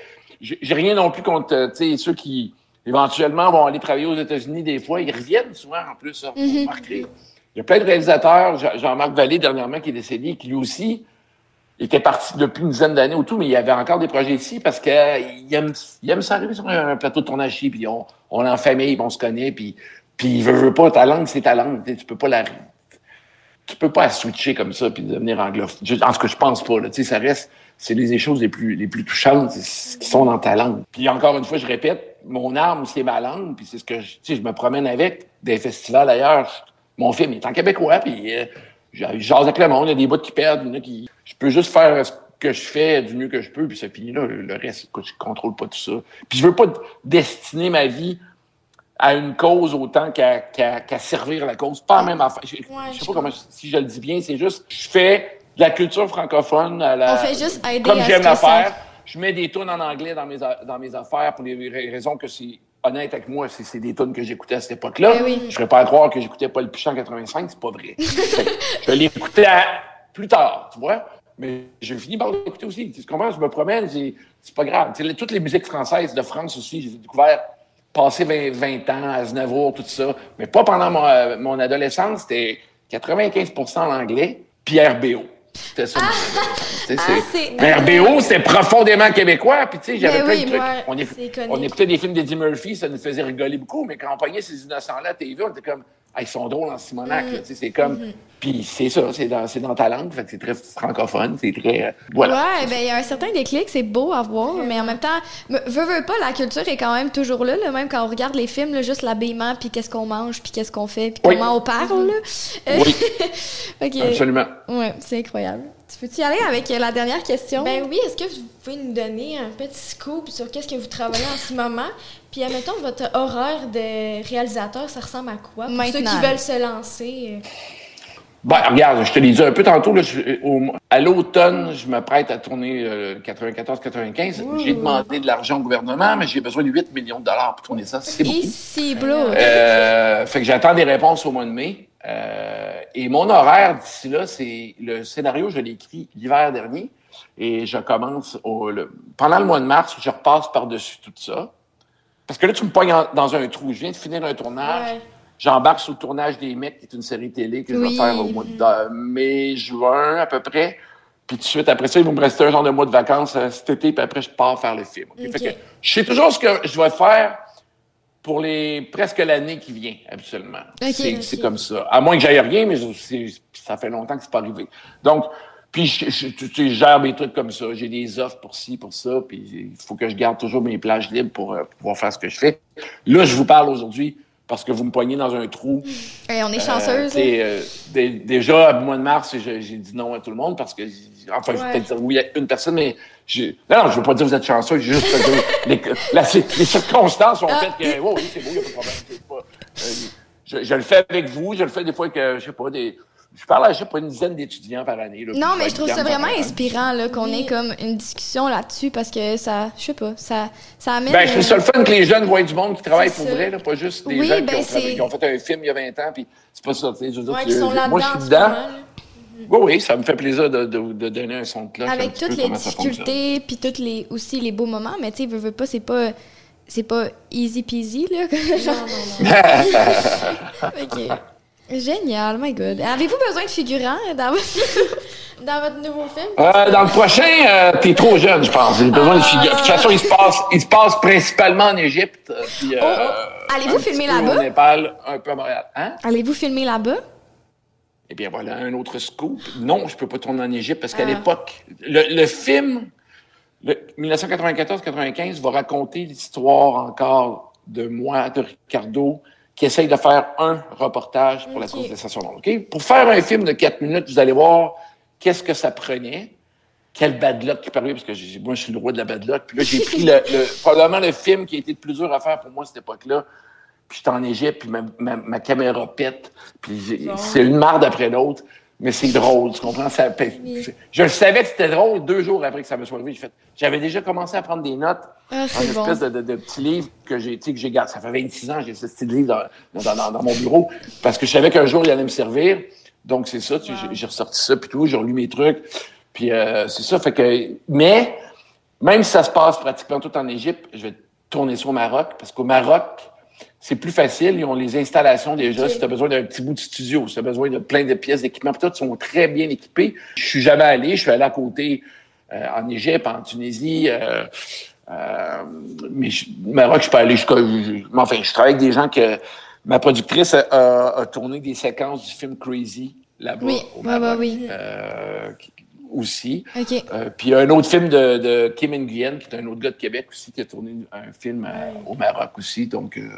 J'ai rien non plus contre ceux qui éventuellement vont aller travailler aux États-Unis des fois. Ils reviennent souvent en plus, ça, mm Il y a plein de réalisateurs, Jean-Marc Vallée dernièrement qui est décédé, qui lui aussi était parti depuis une dizaine d'années ou tout, mais il y avait encore des projets ici parce qu'il aime, il aime s'arriver sur un plateau de tournage puis on, on est en famille, on se connaît, puis, puis il veut, veut pas, ta langue, c'est ta langue. Tu peux pas la tu peux pas switcher comme ça puis devenir anglophone. En ce que je pense pas, là. Tu sais, ça reste, c'est les choses les plus, les plus touchantes qui sont dans ta langue. Puis encore une fois, je répète, mon arme, c'est ma langue, puis c'est ce que je, je me promène avec des festivals ailleurs. Mon film est en québécois, puis euh, j'ose avec le monde, il y a des bouts qui perdent, il y en a qui... Je peux juste faire ce que je fais du mieux que je peux, puis ça finit là. Le reste, écoute, je contrôle pas tout ça. Puis je veux pas destiner ma vie à une cause autant qu'à servir la cause. Pas la même affaire. Je, sais pas comment, si je le dis bien, c'est juste, je fais de la culture francophone à la, On fait juste aider comme j'aime la faire. Je mets des tunes en anglais dans mes, dans mes affaires pour les raisons que c'est honnête avec moi, c'est des tunes que j'écoutais à cette époque-là. Ben je ne ferais pas croire que j'écoutais pas le Pichon en 85, c'est pas vrai. <laughs> je l'écoutais plus tard, tu vois. Mais j'ai fini par l'écouter aussi. Tu comprends? Je me promène, c'est pas grave. toutes les musiques françaises de France aussi, j'ai découvert passé 20, 20, ans à Aznavour, tout ça. Mais pas pendant mon, euh, mon adolescence, c'était 95 en anglais, puis RBO. C'était ça. Ah, mais RBO, c'était profondément québécois. Puis, tu sais, j'avais plein de trucs. on, on, écoutait des films d'Eddie Murphy, ça nous faisait rigoler beaucoup. Mais quand on pognait ces innocents-là à TV, on était comme, ils sont drôles en Simonac. Mm. C'est comme. Mm-hmm. Puis c'est ça, c'est dans, dans, ta langue, fait c'est très francophone, c'est très. Euh, voilà. Ouais, ben il y a un certain déclic, c'est beau à voir, mais en même temps, veux, veux pas, la culture est quand même toujours là, même quand on regarde les films, là, juste l'habillement, puis qu'est-ce qu'on mange, puis qu'est-ce qu'on fait, puis comment on parle. Là. Oui. <laughs> Absolument. Ouais, c'est incroyable. Tu peux-tu y aller avec la dernière question? Ben oui, est-ce que vous pouvez nous donner un petit scoop sur qu'est-ce que vous travaillez en ce moment? Puis, admettons, votre horaire de réalisateur, ça ressemble à quoi? Pour ceux qui veulent se lancer. Euh? Ben, regarde, je te l'ai dit un peu tantôt, là, à l'automne, je me prête à tourner 94-95. Euh, j'ai demandé de l'argent au gouvernement, mais j'ai besoin de 8 millions de dollars pour tourner ça. C'est beaucoup. Ici, euh, fait que j'attends des réponses au mois de mai. Euh, et mon horaire d'ici là, c'est le scénario, je l'ai écrit l'hiver dernier. Et je commence au, pendant le mois de mars, je repasse par-dessus tout ça. Parce que là, tu me pognes dans un trou. Je viens de finir un tournage. J'embarque sur le tournage des Mecs, qui est une série télé que je vais faire au mois de mai, juin à peu près. Puis tout de suite, après ça, il va me rester un genre de mois de vacances euh, cet été, puis après, je pars faire le film. Fait que, je sais toujours ce que je vais faire pour les presque l'année qui vient, absolument. c'est comme ça. À moins que j'aille rien, mais ça fait longtemps que c'est pas arrivé. Donc, puis je, je, gère mes trucs comme ça. J'ai des offres pour ci, pour ça, puis il faut que je garde toujours mes plages libres pour euh, pouvoir faire ce que je fais. Là, je vous parle aujourd'hui parce que vous me poignez dans un trou. <laughs> Et on est chanceuse. Euh, déjà, au mois de mars, j'ai dit non à tout le monde parce que, enfin, je vais peut-être dire oui à une personne, mais non, je ne veux pas dire que vous êtes chanceux, juste les, les, circonstances ont fait que, oh, oui, c'est beau, il n'y a pas de problème. Euh, je, je, le fais avec vous, je le fais des fois que, je sais pas, des, je parle à, je sais pas, une dizaine d'étudiants par année. non, mais je trouve ça vraiment inspirant qu'on ait comme une discussion là-dessus parce que ça, je sais pas, ça, ça amène. Ben, je trouve ça le fun que les jeunes voient du monde qui travaille pour vrai, là, pas juste des gens ben qui, ont fait un film il y a 20 ans, puis c'est pas ça, tu sais. Je veux dire, sont moi, je suis dedans. Oui, oui, ça me fait plaisir de, de, donner un son de cloche. Avec toutes les difficultés, puis toutes les, aussi les beaux moments, mais tu sais, veux, veux pas, c'est pas c'est pas easy peasy, là. Non, non, non. <laughs> OK. Génial, my God. Avez-vous besoin de figurants dans votre, <laughs> dans votre nouveau film? Euh, dans le prochain, euh, t'es trop jeune, je pense. J'ai besoin de figurants. De toute façon, il se passe, il se passe principalement en Égypte. Euh, puis, oh, oh. Allez-vous filmer là-bas? Au Népal, un peu à Montréal. Hein? Allez-vous filmer là-bas? Eh bien, voilà un autre scoop. Non, je peux pas tourner en Égypte parce qu'à ah. l'époque, le, le, film, 1994-95, va raconter l'histoire encore de moi, de Ricardo, qui essaye de faire un reportage pour la contestation. OK? Pour faire un film de quatre minutes, vous allez voir qu'est-ce que ça prenait, quel bad luck qui parlait, parce que moi, je suis le roi de la bad luck. Puis là, j'ai pris le, probablement le film qui a été le plus dur à faire pour moi à cette époque-là. Puis j'étais en Égypte, puis ma, ma, caméra pète, puis c'est une marde après l'autre mais c'est drôle, tu comprends? Ça, je savais que c'était drôle deux jours après que ça me soit arrivé. J'avais déjà commencé à prendre des notes ah, en espèce de, de, petits livres que j'ai, que j'ai gardé. Ça fait 26 ans que j'ai ce style de livre dans, dans, dans, mon bureau parce que je savais qu'un jour, il allait me servir. Donc, c'est ça. J'ai ressorti ça, puis tout, j'ai relu mes trucs. Puis, euh, c'est ça. Fait que, mais, même si ça se passe pratiquement tout en Égypte, je vais tourner ça au Maroc, parce qu'au Maroc, c'est plus facile. Ils ont les installations déjà. Si tu as besoin d'un petit bout de studio, si tu as besoin de plein de pièces d'équipement, tout, ils sont très bien équipés. Je suis jamais allé. Je suis allé à côté euh, en Égypte, en Tunisie. Euh, euh, mais au Maroc, je suis pas allé jusqu'à. Enfin, je travaille avec des gens que. Ma productrice a, tourné des séquences du film Crazy là-bas. Oui, au Maroc, oui, oui aussi. Euh, puis il y a un autre film de, de, Kim Nguyen, qui est un autre gars de Québec aussi, qui a tourné un film euh, au Maroc aussi. Donc, euh,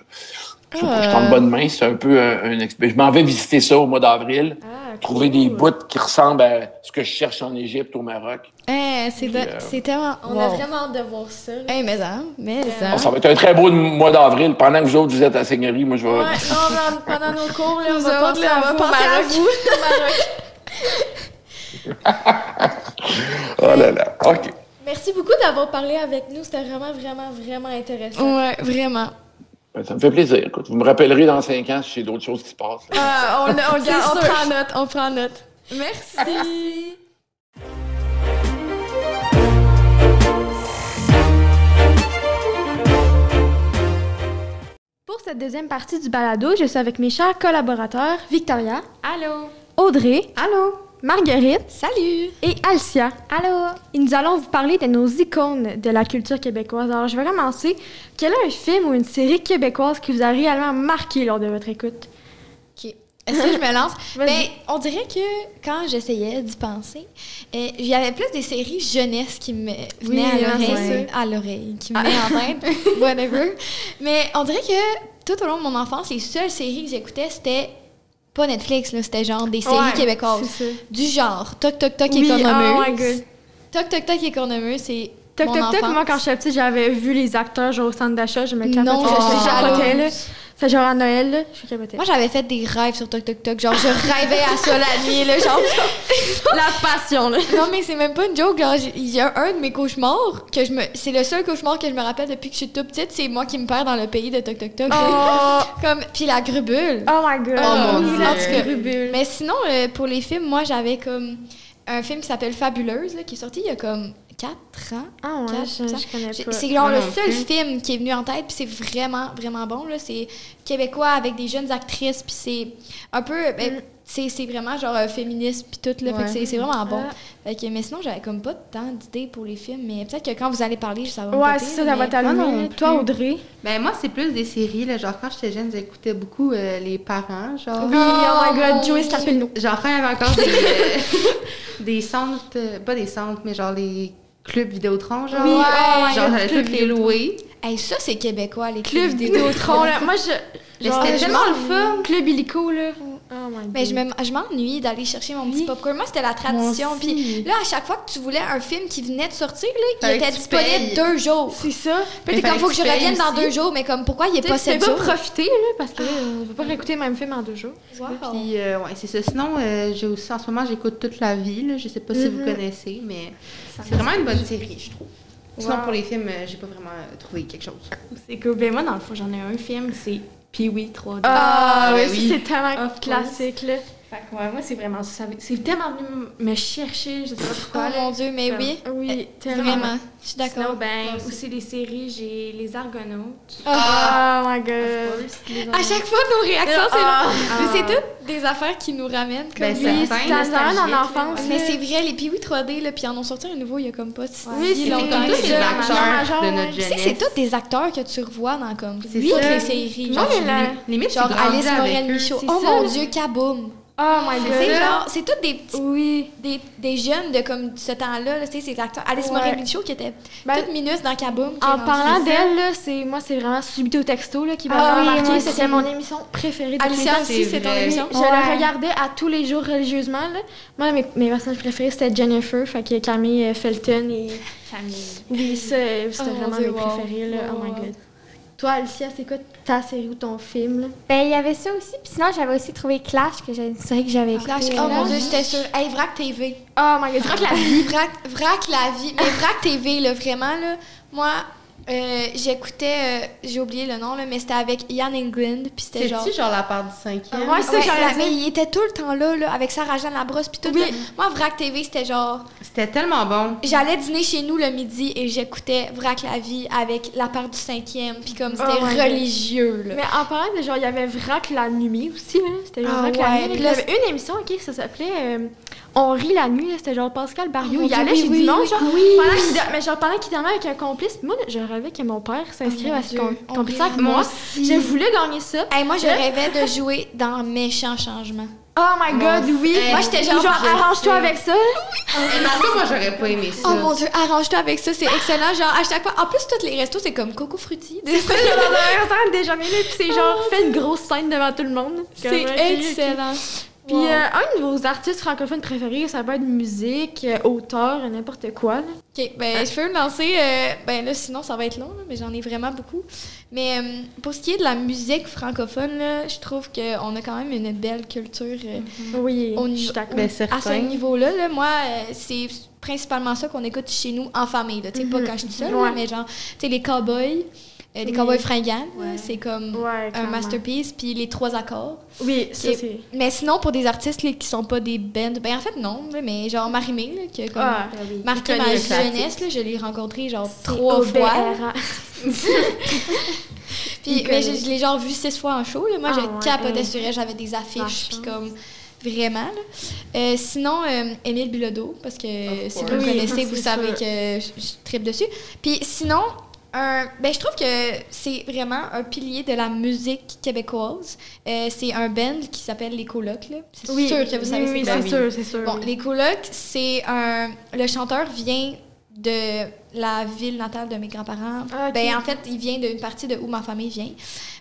je, suis en bonne main. C'est un peu un, Je m'en vais visiter ça au mois d'avril. Ah, trouver des bouts qui ressemblent à ce que je cherche en Égypte, au Maroc. Eh, c'est tellement. On a vraiment hâte de voir ça. Eh, mais ça, mais ça. ça va être un très beau mois d'avril. Pendant que vous autres, vous êtes à la Seigneurie, moi, je vais. Ouais, non, pendant nos cours, là, on va penser à, vous, à vous. <laughs> oh là là, OK. Merci beaucoup d'avoir parlé avec nous. C'était vraiment, vraiment, vraiment intéressant. Ouais, vraiment. Ben, ça me fait plaisir. Écoute, vous me rappellerez dans cinq ans si j'ai d'autres choses qui se passent. Ah, on, on, <laughs> on prend note, on prend note. Merci. Pour cette deuxième partie du balado, je suis avec mes chers collaborateurs Victoria. Allô. Audrey. Allô. Marguerite. Salut. Et Alcia. Allô. Et nous allons vous parler de nos icônes de la culture québécoise. Alors, je vais commencer. Quel est un film ou une série québécoise qui vous a réellement marqué lors de votre écoute? OK. Est-ce que je me lance? <laughs> Mais ben, on dirait que quand j'essayais d'y penser, euh, il y avait plus des séries jeunesse qui me venaient à l'oreille, qui me venaient en tête, <laughs> whatever. Mais on dirait que tout au long de mon enfance, les seules séries que j'écoutais, c'était pas Netflix, là, c'était genre des séries québécoises. Du genre Toc Toc Toc et Cornemuse. Oh Toc Toc Toc et Cornemuse, c'est. Toc Toc Toc, moi quand j'étais petite, j'avais vu les acteurs genre au centre d'achat, je me capotais. Je suis c'est genre à Noël, là, je suis Moi, j'avais fait des rêves sur Tok Tok Tok. Genre, je rêvais à ça la nuit, là. Genre, <laughs> la passion, là. Non, mais c'est même pas une joke. Genre, il y a un de mes cauchemars que je me. C'est le seul cauchemar que je me rappelle depuis que je suis toute petite. C'est moi qui me perds dans le pays de Tok Tok Tok. Oh. <laughs> Comme... Puis la grubule. Oh my god. Oh mon dieu. La grubule. Mais sinon, euh, pour les films, moi, j'avais comme un film qui s'appelle Fabuleuse, là, qui est sorti il y a comme 4 ans. Ah ouais, 4, je, je, connais pas. C'est genre le seul film qui est venu en tête, puis c'est vraiment, vraiment bon. C'est québécois avec des jeunes actrices, puis c'est un peu... Ben, mm. c'est vraiment genre féministe puis tout là. Fait c'est vraiment bon. Ah. mais sinon j'avais comme pas tant d'idées pour les films mais peut-être que quand vous allez parler ça va ouais ça, ça va t'allumer toi Audrey? Ben moi c'est plus des séries là. Genre quand j'étais jeune j'écoutais beaucoup euh, les parents genre. Oui oh, my god Joey Scarpino genre quand il y avait encore des, euh, <laughs> des centres euh, pas des centres mais genre les Club Vidéotron, genre. Oui, oh, genre, les louer. Hey, ça, c'est québécois, les clubs Club Vidéotron. là. Moi, je. C'était tellement le fun. Club Illico, là. Oh mais je m'ennuie d'aller chercher mon petit popcorn. Moi, c'était la tradition. Puis là, à chaque fois que tu voulais un film qui venait de sortir, là, il était disponible deux jours. C'est ça. Puis comme, faut que je revienne dans deux jours, mais comme, pourquoi il n'est pas sept jours? Tu peux profiter, là, parce qu'on ne peut pas réécouter le même film en deux jours. Puis, euh, ouais, c'est ça. Sinon, euh, j'ai aussi, en ce moment, j'écoute toute la vie, là. Je sais pas si vous mm-hmm. connaissez, mais c'est vraiment une bonne série, je trouve. Sinon, pour les films, euh, j'ai pas vraiment trouvé quelque chose. C'est cool. Ben, moi, dans le fond, j'en ai un film, c'est oui, 3D. Ah, ah oui, c'est tellement classique, là. Fait que, ouais, moi, c'est vraiment ça. C'est tellement venu me chercher, je sais pas pourquoi. Oh mon Dieu, mais oui. Oui, tellement. Vraiment. Je suis d'accord. Sinon, ben, aussi les séries, j'ai Les Argonautes. Ah, oh, my god. À chaque fois, nos réactions, c'est là. Mais c'est toutes des affaires qui nous ramènent comme ben, oui, c'est en enfance. Mais c'est vrai, les Pee-Wee 3D, là, puis en ont sorti un nouveau il y a comme pas si Oui, c'est tous des acteurs de notre jeunesse. C'est tous des acteurs que tu revois dans comme toutes les séries. Genre, limite, genre Alice Morel-Michaud. Oh mon Dieu, Kaboom! Oh my god! C'est tous des petits. Oui. Des, des jeunes de comme ce temps-là, tu sais, ces acteurs. Alice ouais. Michaud qui était ben, toute minus dans Kaboom. En parlant d'elle, c'est moi, c'est vraiment Subito Texto là, qui m'a ah, vraiment marqué. C'était mon émission préférée de Alicia aussi, c'est ton émission. Je la regardais à tous les jours religieusement. Là. Moi, mes, mes personnages préférés, c'était Jennifer, fait que Camille Felton et. Camille. Oui, c'était oh, vraiment mes préférés. Là. Oh, my god. Toi, Alicia, c'est quoi ta série ou ton film? Là? Ben, il y avait ça aussi. Puis sinon, j'avais aussi trouvé Clash, que j'ai une série que j'avais écoutée. Clash, oh mon Dieu, j'étais sur Hey, Vrac TV. Oh my God, Vrac la vie. <laughs> Vrac, Vrac la vie. Mais Vrac TV, là, vraiment, là, moi, Euh, J'écoutais, euh, j'ai oublié le nom, là, mais c'était avec Ian England, puis c'était genre... C'est-tu genre la part du cinquième? Ouais, c'est là, dire. mais il était tout le temps là, là avec Sarah Jeanne Labrosse, puis tout. Oui. là. Moi, Vrac TV, c'était genre... C'était tellement bon. J'allais dîner chez nous le midi et j'écoutais Vrac la vie avec la part du cinquième, puis comme c'était Oh God. religieux, là. Mais en parlant de genre, il y avait Vrac la nuit aussi, là. C'était genre Ah Vrac la nuit. puis Il y avait une émission, OK, ça s'appelait euh, On rit la nuit. C'était genre Pascal Barriou. Oh il allait oui, chez oui, du monde, oui. genre. Oui. Pendant qu'il mais genre, pendant qu'il dormait avec un complice, moi, je rêvais que mon père s'inscrive Oh à ce Dieu, com- on complice rit avec moi. aussi. Je voulais gagner ça. Hey, moi, je Là- rêvais de <laughs> jouer dans Méchant Changement. Oh my god, oui. Moi, j'étais genre, genre arrange-toi avec ça. Cas, moi, j'aurais pas aimé ça. Oh mon dieu, arrange-toi avec ça, c'est excellent. Genre, à chaque fois. En plus, tous les restos, c'est comme Coco Frutti. C'est ça, déjeuner, là, puis c'est <laughs> genre, fait une grosse scène devant tout le monde. C'est excellent. Puis euh, un de vos artistes francophones préférés, ça peut être musique, euh, auteur, n'importe quoi. là. Ok, ben, je peux me lancer. euh, ben là, sinon, ça va être long, là, mais j'en ai vraiment beaucoup. Mais euh, pour ce qui est de la musique francophone, là, je trouve qu'on a quand même une belle culture. euh, Oui, Au je niveau- suis d'accord. Ben, à ce niveau-là, là, moi, euh, c'est principalement ça qu'on écoute chez nous en famille. Tu sais, pas Mhm. quand je suis seule, Ouais. mais genre, tu sais, les cowboys, les Oui. cowboys fringants, Ouais. c'est comme Ouais, un masterpiece, puis les trois accords. Oui, ça c'est. Mais sinon, pour des artistes là, qui sont pas des bands, ben en fait, non, mais genre Marimé, là, qui a comme Ah, marqué connu, ma jeunesse, là, je l'ai rencontré genre trois fois. <laughs> Puis, mais je, je l'ai genre vu six fois en show. Là. Moi, Ah je ouais, capotais hey. sur elle. J'avais des affiches, puis comme vraiment. là. Euh, sinon, euh, Émile Bilodeau, parce que si vous le Oui, connaissez, vous savez que je, je tripe dessus. Puis sinon, un, ben, je trouve que c'est vraiment un pilier de la musique québécoise. Euh, c'est un band qui s'appelle Les Colocs. C'est Oui, sûr que vous savez oui, c'est sûr, c'est sûr. Bon, les colocs, c'est un. Le chanteur vient de la ville natale de mes grands-parents. Ah. Ben, en fait, il vient d'une partie de où ma famille vient.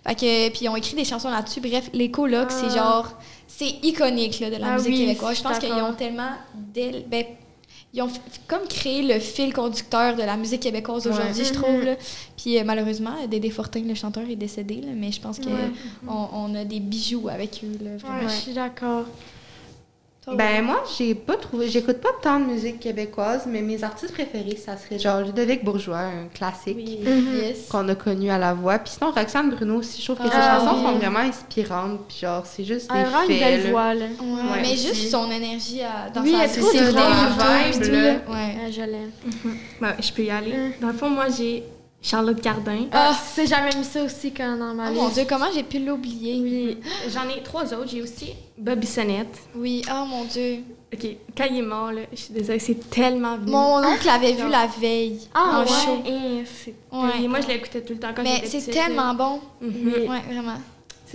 Fait que, puis ils ont écrit des chansons là-dessus. Bref, les colocs, Ah. c'est genre. C'est iconique là, de la Ah musique québécoise. Je pense qu'ils ont tellement. Ben, ils ont comme créé le fil conducteur de la musique québécoise Ouais. aujourd'hui, je Mhm. trouve. Là. Puis euh, malheureusement, Dédé Fortin, le chanteur, est décédé, là, mais je pense qu'on Ouais. on a des bijoux avec eux. Là. Ouais, je suis d'accord. Toi, Ben moi, j'ai pas trouvé, j'écoute pas tant de musique québécoise, mais mes artistes préférés, ça serait genre Ludovic Bourgeois, un classique oui. Mhm. Yes. qu'on a connu à la voix. Puis sinon, Roxane Bruno aussi, je trouve que ses Ah, chansons oui. sont vraiment inspirantes. Puis genre, c'est juste des Elle a vraiment une belle là. voix, là. Ouais, Ouais, mais aussi. juste son énergie à, dans Oui, sa elle est c'est la vibe, vibe, là. Ouais. Ah, je l'aime. Ben, je peux y aller. Mm. Dans le fond, moi, j'ai Charlotte Cardin. Ah, c'est jamais mis ça aussi quand dans ma Oh liste. mon dieu, comment j'ai pu l'oublier? Oui. J'en ai trois autres. J'ai aussi Bobby Sonnette. Oui, oh mon dieu. OK, quand il est mort, là, je suis désolée, c'est tellement venu. Mon oncle l'avait vu la veille Ah, en ouais. show. Et Ouais. et moi, je l'écoutais tout le temps quand Mais c'est là. tellement bon. Mhm. Oui. Ouais, vraiment.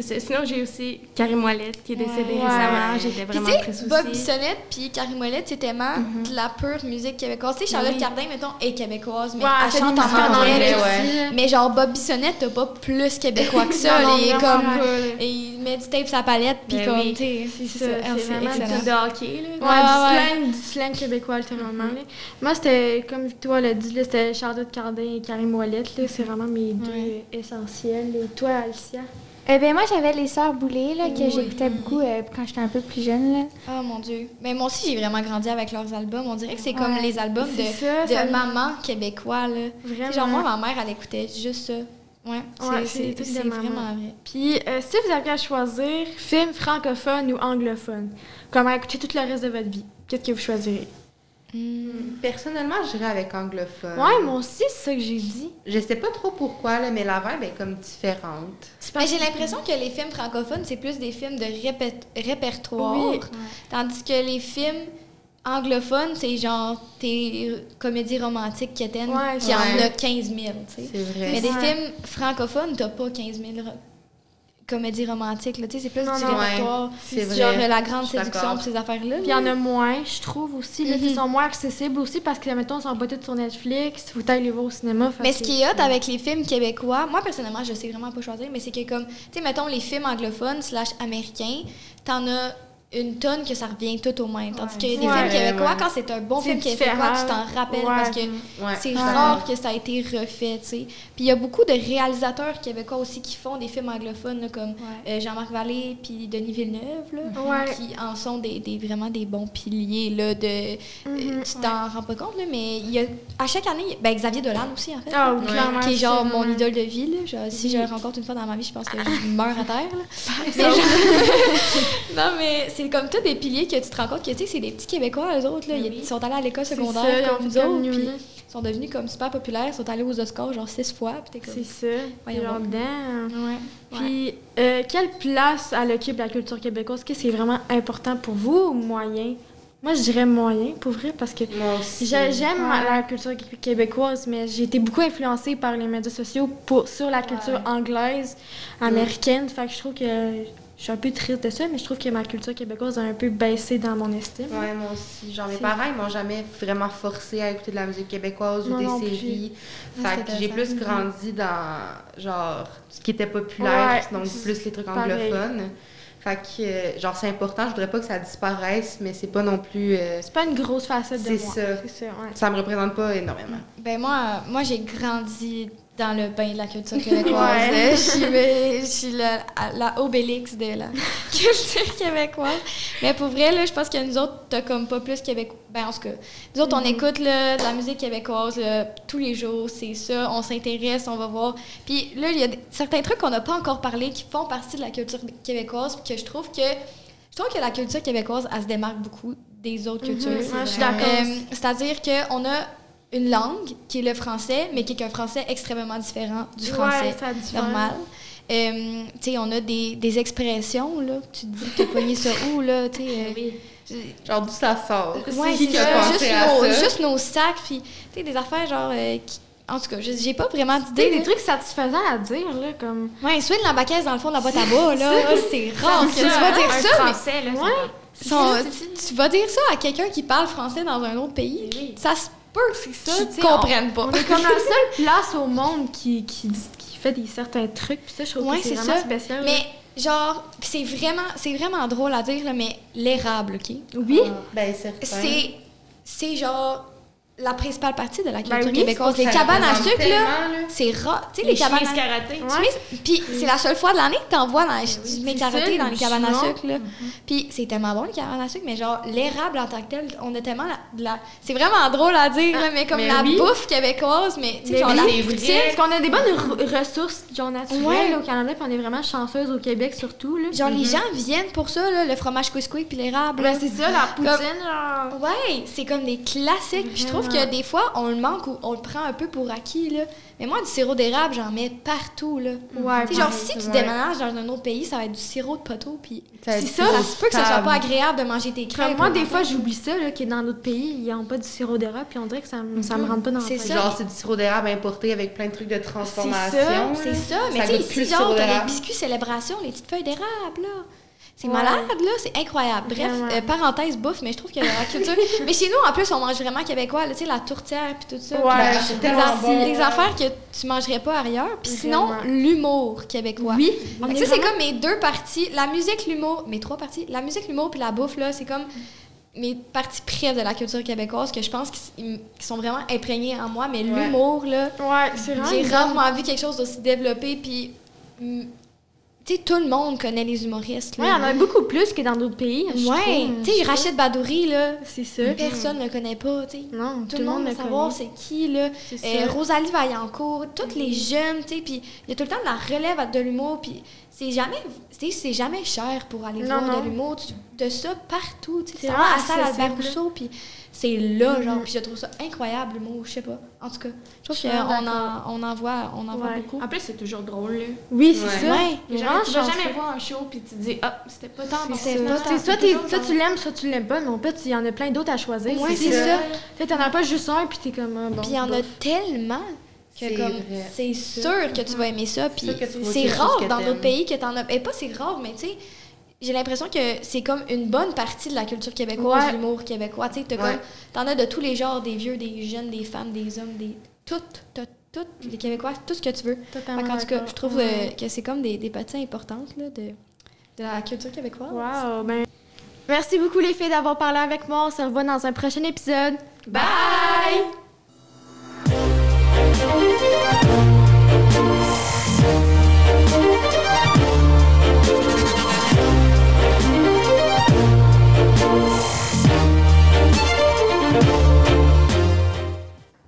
C'est ça. Sinon, j'ai aussi Karim Ouellette, qui est décédée Ouais. récemment. J'étais vraiment tu très sais, souciée. Bob Bissonnette puis Carrie Mollette, c'est tellement de la pure musique québécoise. Tu sais, Charlotte Oui. Cardin, mettons, est québécoise, mais Ouais, elle chante en anglais. ouais. Mais genre, Bob Bissonnette, t'as pas plus québécois que <laughs> ça. Non, non, là. il est comme... Et il met du tape sur sa palette, puis Ben comme, oui. tu sais, C'est ça, ça. c'est vraiment excellent. de hockey, là. Ouais, Ouais, du, slang, du slang québécois, littéralement. là. Moi, c'était, comme Victoire l'a dit, c'était Charlotte Cardin et Karim Ouellette. là. C'est vraiment mes deux essentiels. Et toi, Alicia? Eh ben moi, j'avais les Sœurs Boulay, là, que Oui. j'écoutais beaucoup euh, quand j'étais un peu plus jeune. Là. Oh mon dieu. Mais moi aussi, j'ai vraiment grandi avec leurs albums. On dirait que c'est comme les albums de, ça, de ça- maman québécois. Là. Vraiment. Genre, moi, ma mère, elle écoutait juste ça. Ouais, c'est Ouais, vraiment vrai. Puis, euh, si vous aviez à choisir film francophone ou anglophone, comment écouter tout le reste de votre vie, qu'est-ce que vous choisirez? Personnellement, je dirais avec anglophone. Ouais, moi aussi, c'est ça que j'ai dit. Je sais pas trop pourquoi, là, mais la vibe est comme différente. C'est Mais j'ai l'impression que les films francophones, c'est plus des films de répertoire. Oui. Tandis que les films anglophones, c'est genre tes comédies romantiques Ouais, qui en a 15 000. tu sais. C'est vrai. Mais des films francophones, t'as pas 15 000 ro- comédies romantiques. là. Tu sais, C'est plus Non, du non. répertoire. Genre euh, La Grande Séduction, pis ces affaires-là. Puis il y en a moins, je trouve aussi. Là, Mhm. Ils sont moins accessibles aussi parce que, mettons, ils sont pas tous sur Netflix. Faut aller les voir au cinéma. Mais ce qui est hot avec les films québécois, moi personnellement, je sais vraiment pas choisir, mais c'est que comme, tu sais, mettons les films anglophones slash américains, t'en as une tonne que ça revient tout au même. Tandis Ouais. a des Ouais. films québécois, Ouais. quand c'est un bon film québécois, différent. tu t'en rappelles parce que c'est rare que ça a été refait, tu sais. Puis il y a beaucoup de réalisateurs québécois aussi qui font des films anglophones, là, comme euh, Jean-Marc Vallée puis Denis Villeneuve, là, qui en sont des, des- vraiment des bons piliers, là, de... Euh, tu t'en rends pas compte, là, mais il y a, à chaque année, ben, Xavier Dolan aussi, en fait. Ah, qui est genre mon idole de vie. Là. Genre, si je le rencontre une fois dans ma vie, je pense que je meurs à terre. là. <laughs> Mais genre- <laughs> <laughs> non, mais c'est comme tous des piliers que tu te rends compte que tu sais, c'est des petits Québécois, eux autres. Là. Ben Ils sont allés à l'école secondaire ça, comme nous autres. Puis là. ils sont devenus comme super populaires. Ils sont allés aux Oscars genre six fois. Puis t'es comme. C'est ça. Voyons Genre. Ouais. Puis, euh, quelle place elle occupe la culture québécoise? Est-ce que c'est vraiment important pour vous ou moyen? Moi, je dirais moyen, pour vrai, parce que j'aime la culture qué- québécoise, mais j'ai été beaucoup influencée par les médias sociaux pour, sur la culture anglaise, américaine. Fait que je trouve que je suis un peu triste de ça, mais je trouve que ma culture québécoise a un peu baissé dans mon estime. Ouais, moi aussi. Genre, mes parents, ils m'ont jamais vraiment forcé à écouter de la musique québécoise ou non des séries. Ah, Fait que j'ai plus grandi dans, genre, ce qui était populaire, Ouais. donc plus les trucs Pareil. anglophones. Fait que, euh, genre, c'est important. Je voudrais pas que ça disparaisse, mais c'est pas non plus... euh, C'est pas une grosse facette de C'est moi. ça. C'est ça, ouais. ça me représente pas énormément. Ben moi, moi j'ai grandi dans le bain de la culture québécoise. Ouais. Je suis, la, la obélix de la <laughs> culture québécoise. Mais pour vrai, là, je pense que nous autres, t'as comme pas plus québécois. Ben, en tout cas, nous autres, on écoute là, de la musique québécoise là, tous les jours, c'est ça. On s'intéresse, on va voir. Puis là, il y a certains trucs qu'on n'a pas encore parlé qui font partie de la culture québécoise, que je trouve que je trouve que la culture québécoise, elle se démarque beaucoup des autres cultures. Ouais, je suis d'accord. Euh, C'est-à-dire qu'on a une langue qui est le français, mais qui est un français extrêmement différent du français Ouais, ça diffère. normal. Euh, tu sais, on a des, des expressions, là. Tu te dis, t'as pogné ça où, là? Tu sais, euh, Genre, d'où ça sort? Ouais, c'est qui a ça. pensé Juste à nos, ça? juste nos sacs, puis, tu sais, des affaires, genre, euh, qui- En tout cas, je- j'ai pas vraiment d'idée. des trucs satisfaisants à dire, là, comme... Ouais, soit de la baquette dans le fond de la boîte à <laughs> bas, là. C'est rare que tu vas dire un ça, mais français, là. c'est Son- tu vas dire ça à quelqu'un qui parle français dans un autre pays. Oui. Ça se peut que ça, sais, comprennent pas. On est comme la <laughs> seule place au monde qui, qui, qui fait des certains trucs, puis ça, je trouve Ouais, que c'est c'est vraiment ça. spécial. Mais genre, pis c'est vraiment, c'est vraiment drôle à dire là, mais l'érable, ok? oui, Ah, Ben. C'est, c'est genre la principale partie de la culture Ben oui, québécoise. Les cabanes à sucre là, c'est rare. Tu sais Les les, cabanes à karaté. Ouais. Puis c'est la seule fois de l'année que t'en vois dans les oui, karaté ça, dans les le cabanes à sucre là. Puis c'est tellement bon les cabanes à sucre, mais genre l'érable en tant que tel, on a tellement la, de la- c'est vraiment drôle à dire là, mais comme mais la oui. bouffe québécoise, mais tu sais genre la poutine, parce qu'on a des bonnes re- ressources genre naturelles Ouais. là, au Canada, puis on est vraiment chanceuse au Québec surtout. Là. genre les gens viennent pour ça là, le fromage couscous puis l'érable. Ben, c'est ça, la poutine, genre... Ouais, c'est comme des classiques. Puis je trouve que Vraiment. des fois, on le manque ou on le prend un peu pour acquis, là. Mais moi, du sirop d'érable, j'en mets partout, là. Ouais, Tu sais, genre, si tu déménages dans un autre pays, ça va être du sirop de poteau, puis Ça c'est ça, ça se peut que ce soit pas agréable de manger tes crêpes. Comme moi, des fois, j'oublie ça, là, que dans d'autres pays, ils n'ont pas du sirop d'érable, puis on dirait que ça, me- ça me rentre pas dans la C'est tête. ça. Genre, c'est du sirop d'érable importé avec plein de trucs de transformation. ça. C'est ça, mais Ça tu sais, ici, genre, t'as les biscuits célébration, les petites feuilles d'érable, là. C'est Ouais. malade, là, c'est incroyable. Bref, euh, parenthèse bouffe, mais je trouve que la culture. <laughs> mais chez nous, en plus, on mange vraiment québécois, tu sais, la tourtière, puis tout ça. Ouais, Ben, c'est des, tellement bon. des affaires que tu mangerais pas ailleurs. Puis sinon, l'humour québécois. Oui, ça, c'est comme mes deux parties. La musique, l'humour, mes trois parties. La musique, l'humour, puis la bouffe, là, c'est comme mes parties près de la culture québécoise que je pense qu'ils sont vraiment imprégnées en moi. Mais Ouais. l'humour, là, Ouais, j'ai rarement vu quelque chose d'aussi développé. Puis, sais, tout le monde connaît les humoristes. Ouais, là. il y en a beaucoup plus que dans d'autres pays, Ouais, tu sais, Rachid Badouri, là, C'est ça. personne ne le connaît pas, tu sais. Non, Tout, le monde veut savoir c'est qui, là. C'est Euh. Rosalie Vaillancourt, toutes les jeunes, tu sais, puis il y a tout le temps de la relève de l'humour, puis c'est jamais, c'est jamais cher pour aller Non, voir non. de l'humour, tu de ça partout, tu sais, C'est c'est vraiment à la salle Albert. Rousseau, puis c'est là, genre, Mhm. puis je trouve ça incroyable, l'humour, je sais pas, en tout cas, je trouve qu'on en, on en voit, on en voit beaucoup. En plus, c'est toujours drôle, là. Oui, c'est Ouais. ça. Ouais. Les Jamais- gens tu vas jamais voir un show puis tu te dis, ah, c'était pas tant bon. C'est ça. soit, t'es- soit tu l'aimes, soit tu l'aimes pas, mais en fait, il y en a plein d'autres à choisir. Ouais, c'est ça. Tu sais, t'en as pas juste un, puis t'es comme, ah, bon. Puis il y en a tellement que C'est comme vrai. c'est sûr que tu vas aimer ça puis c'est rare dans d'autres pays que t'en as et pas c'est rare mais tu sais j'ai l'impression que c'est comme une bonne partie de la culture québécoise Ouais. l'humour québécois tu Ouais. t'en as de tous les genres des vieux des jeunes des femmes des hommes des toutes t'as toutes les québécois tout ce que tu veux qu'en tout cas je trouve Ouais. euh, que c'est comme des, des parties importantes là, de de la culture québécoise Wow, ben. Merci beaucoup les filles d'avoir parlé avec moi. On se revoit dans un prochain épisode. Bye!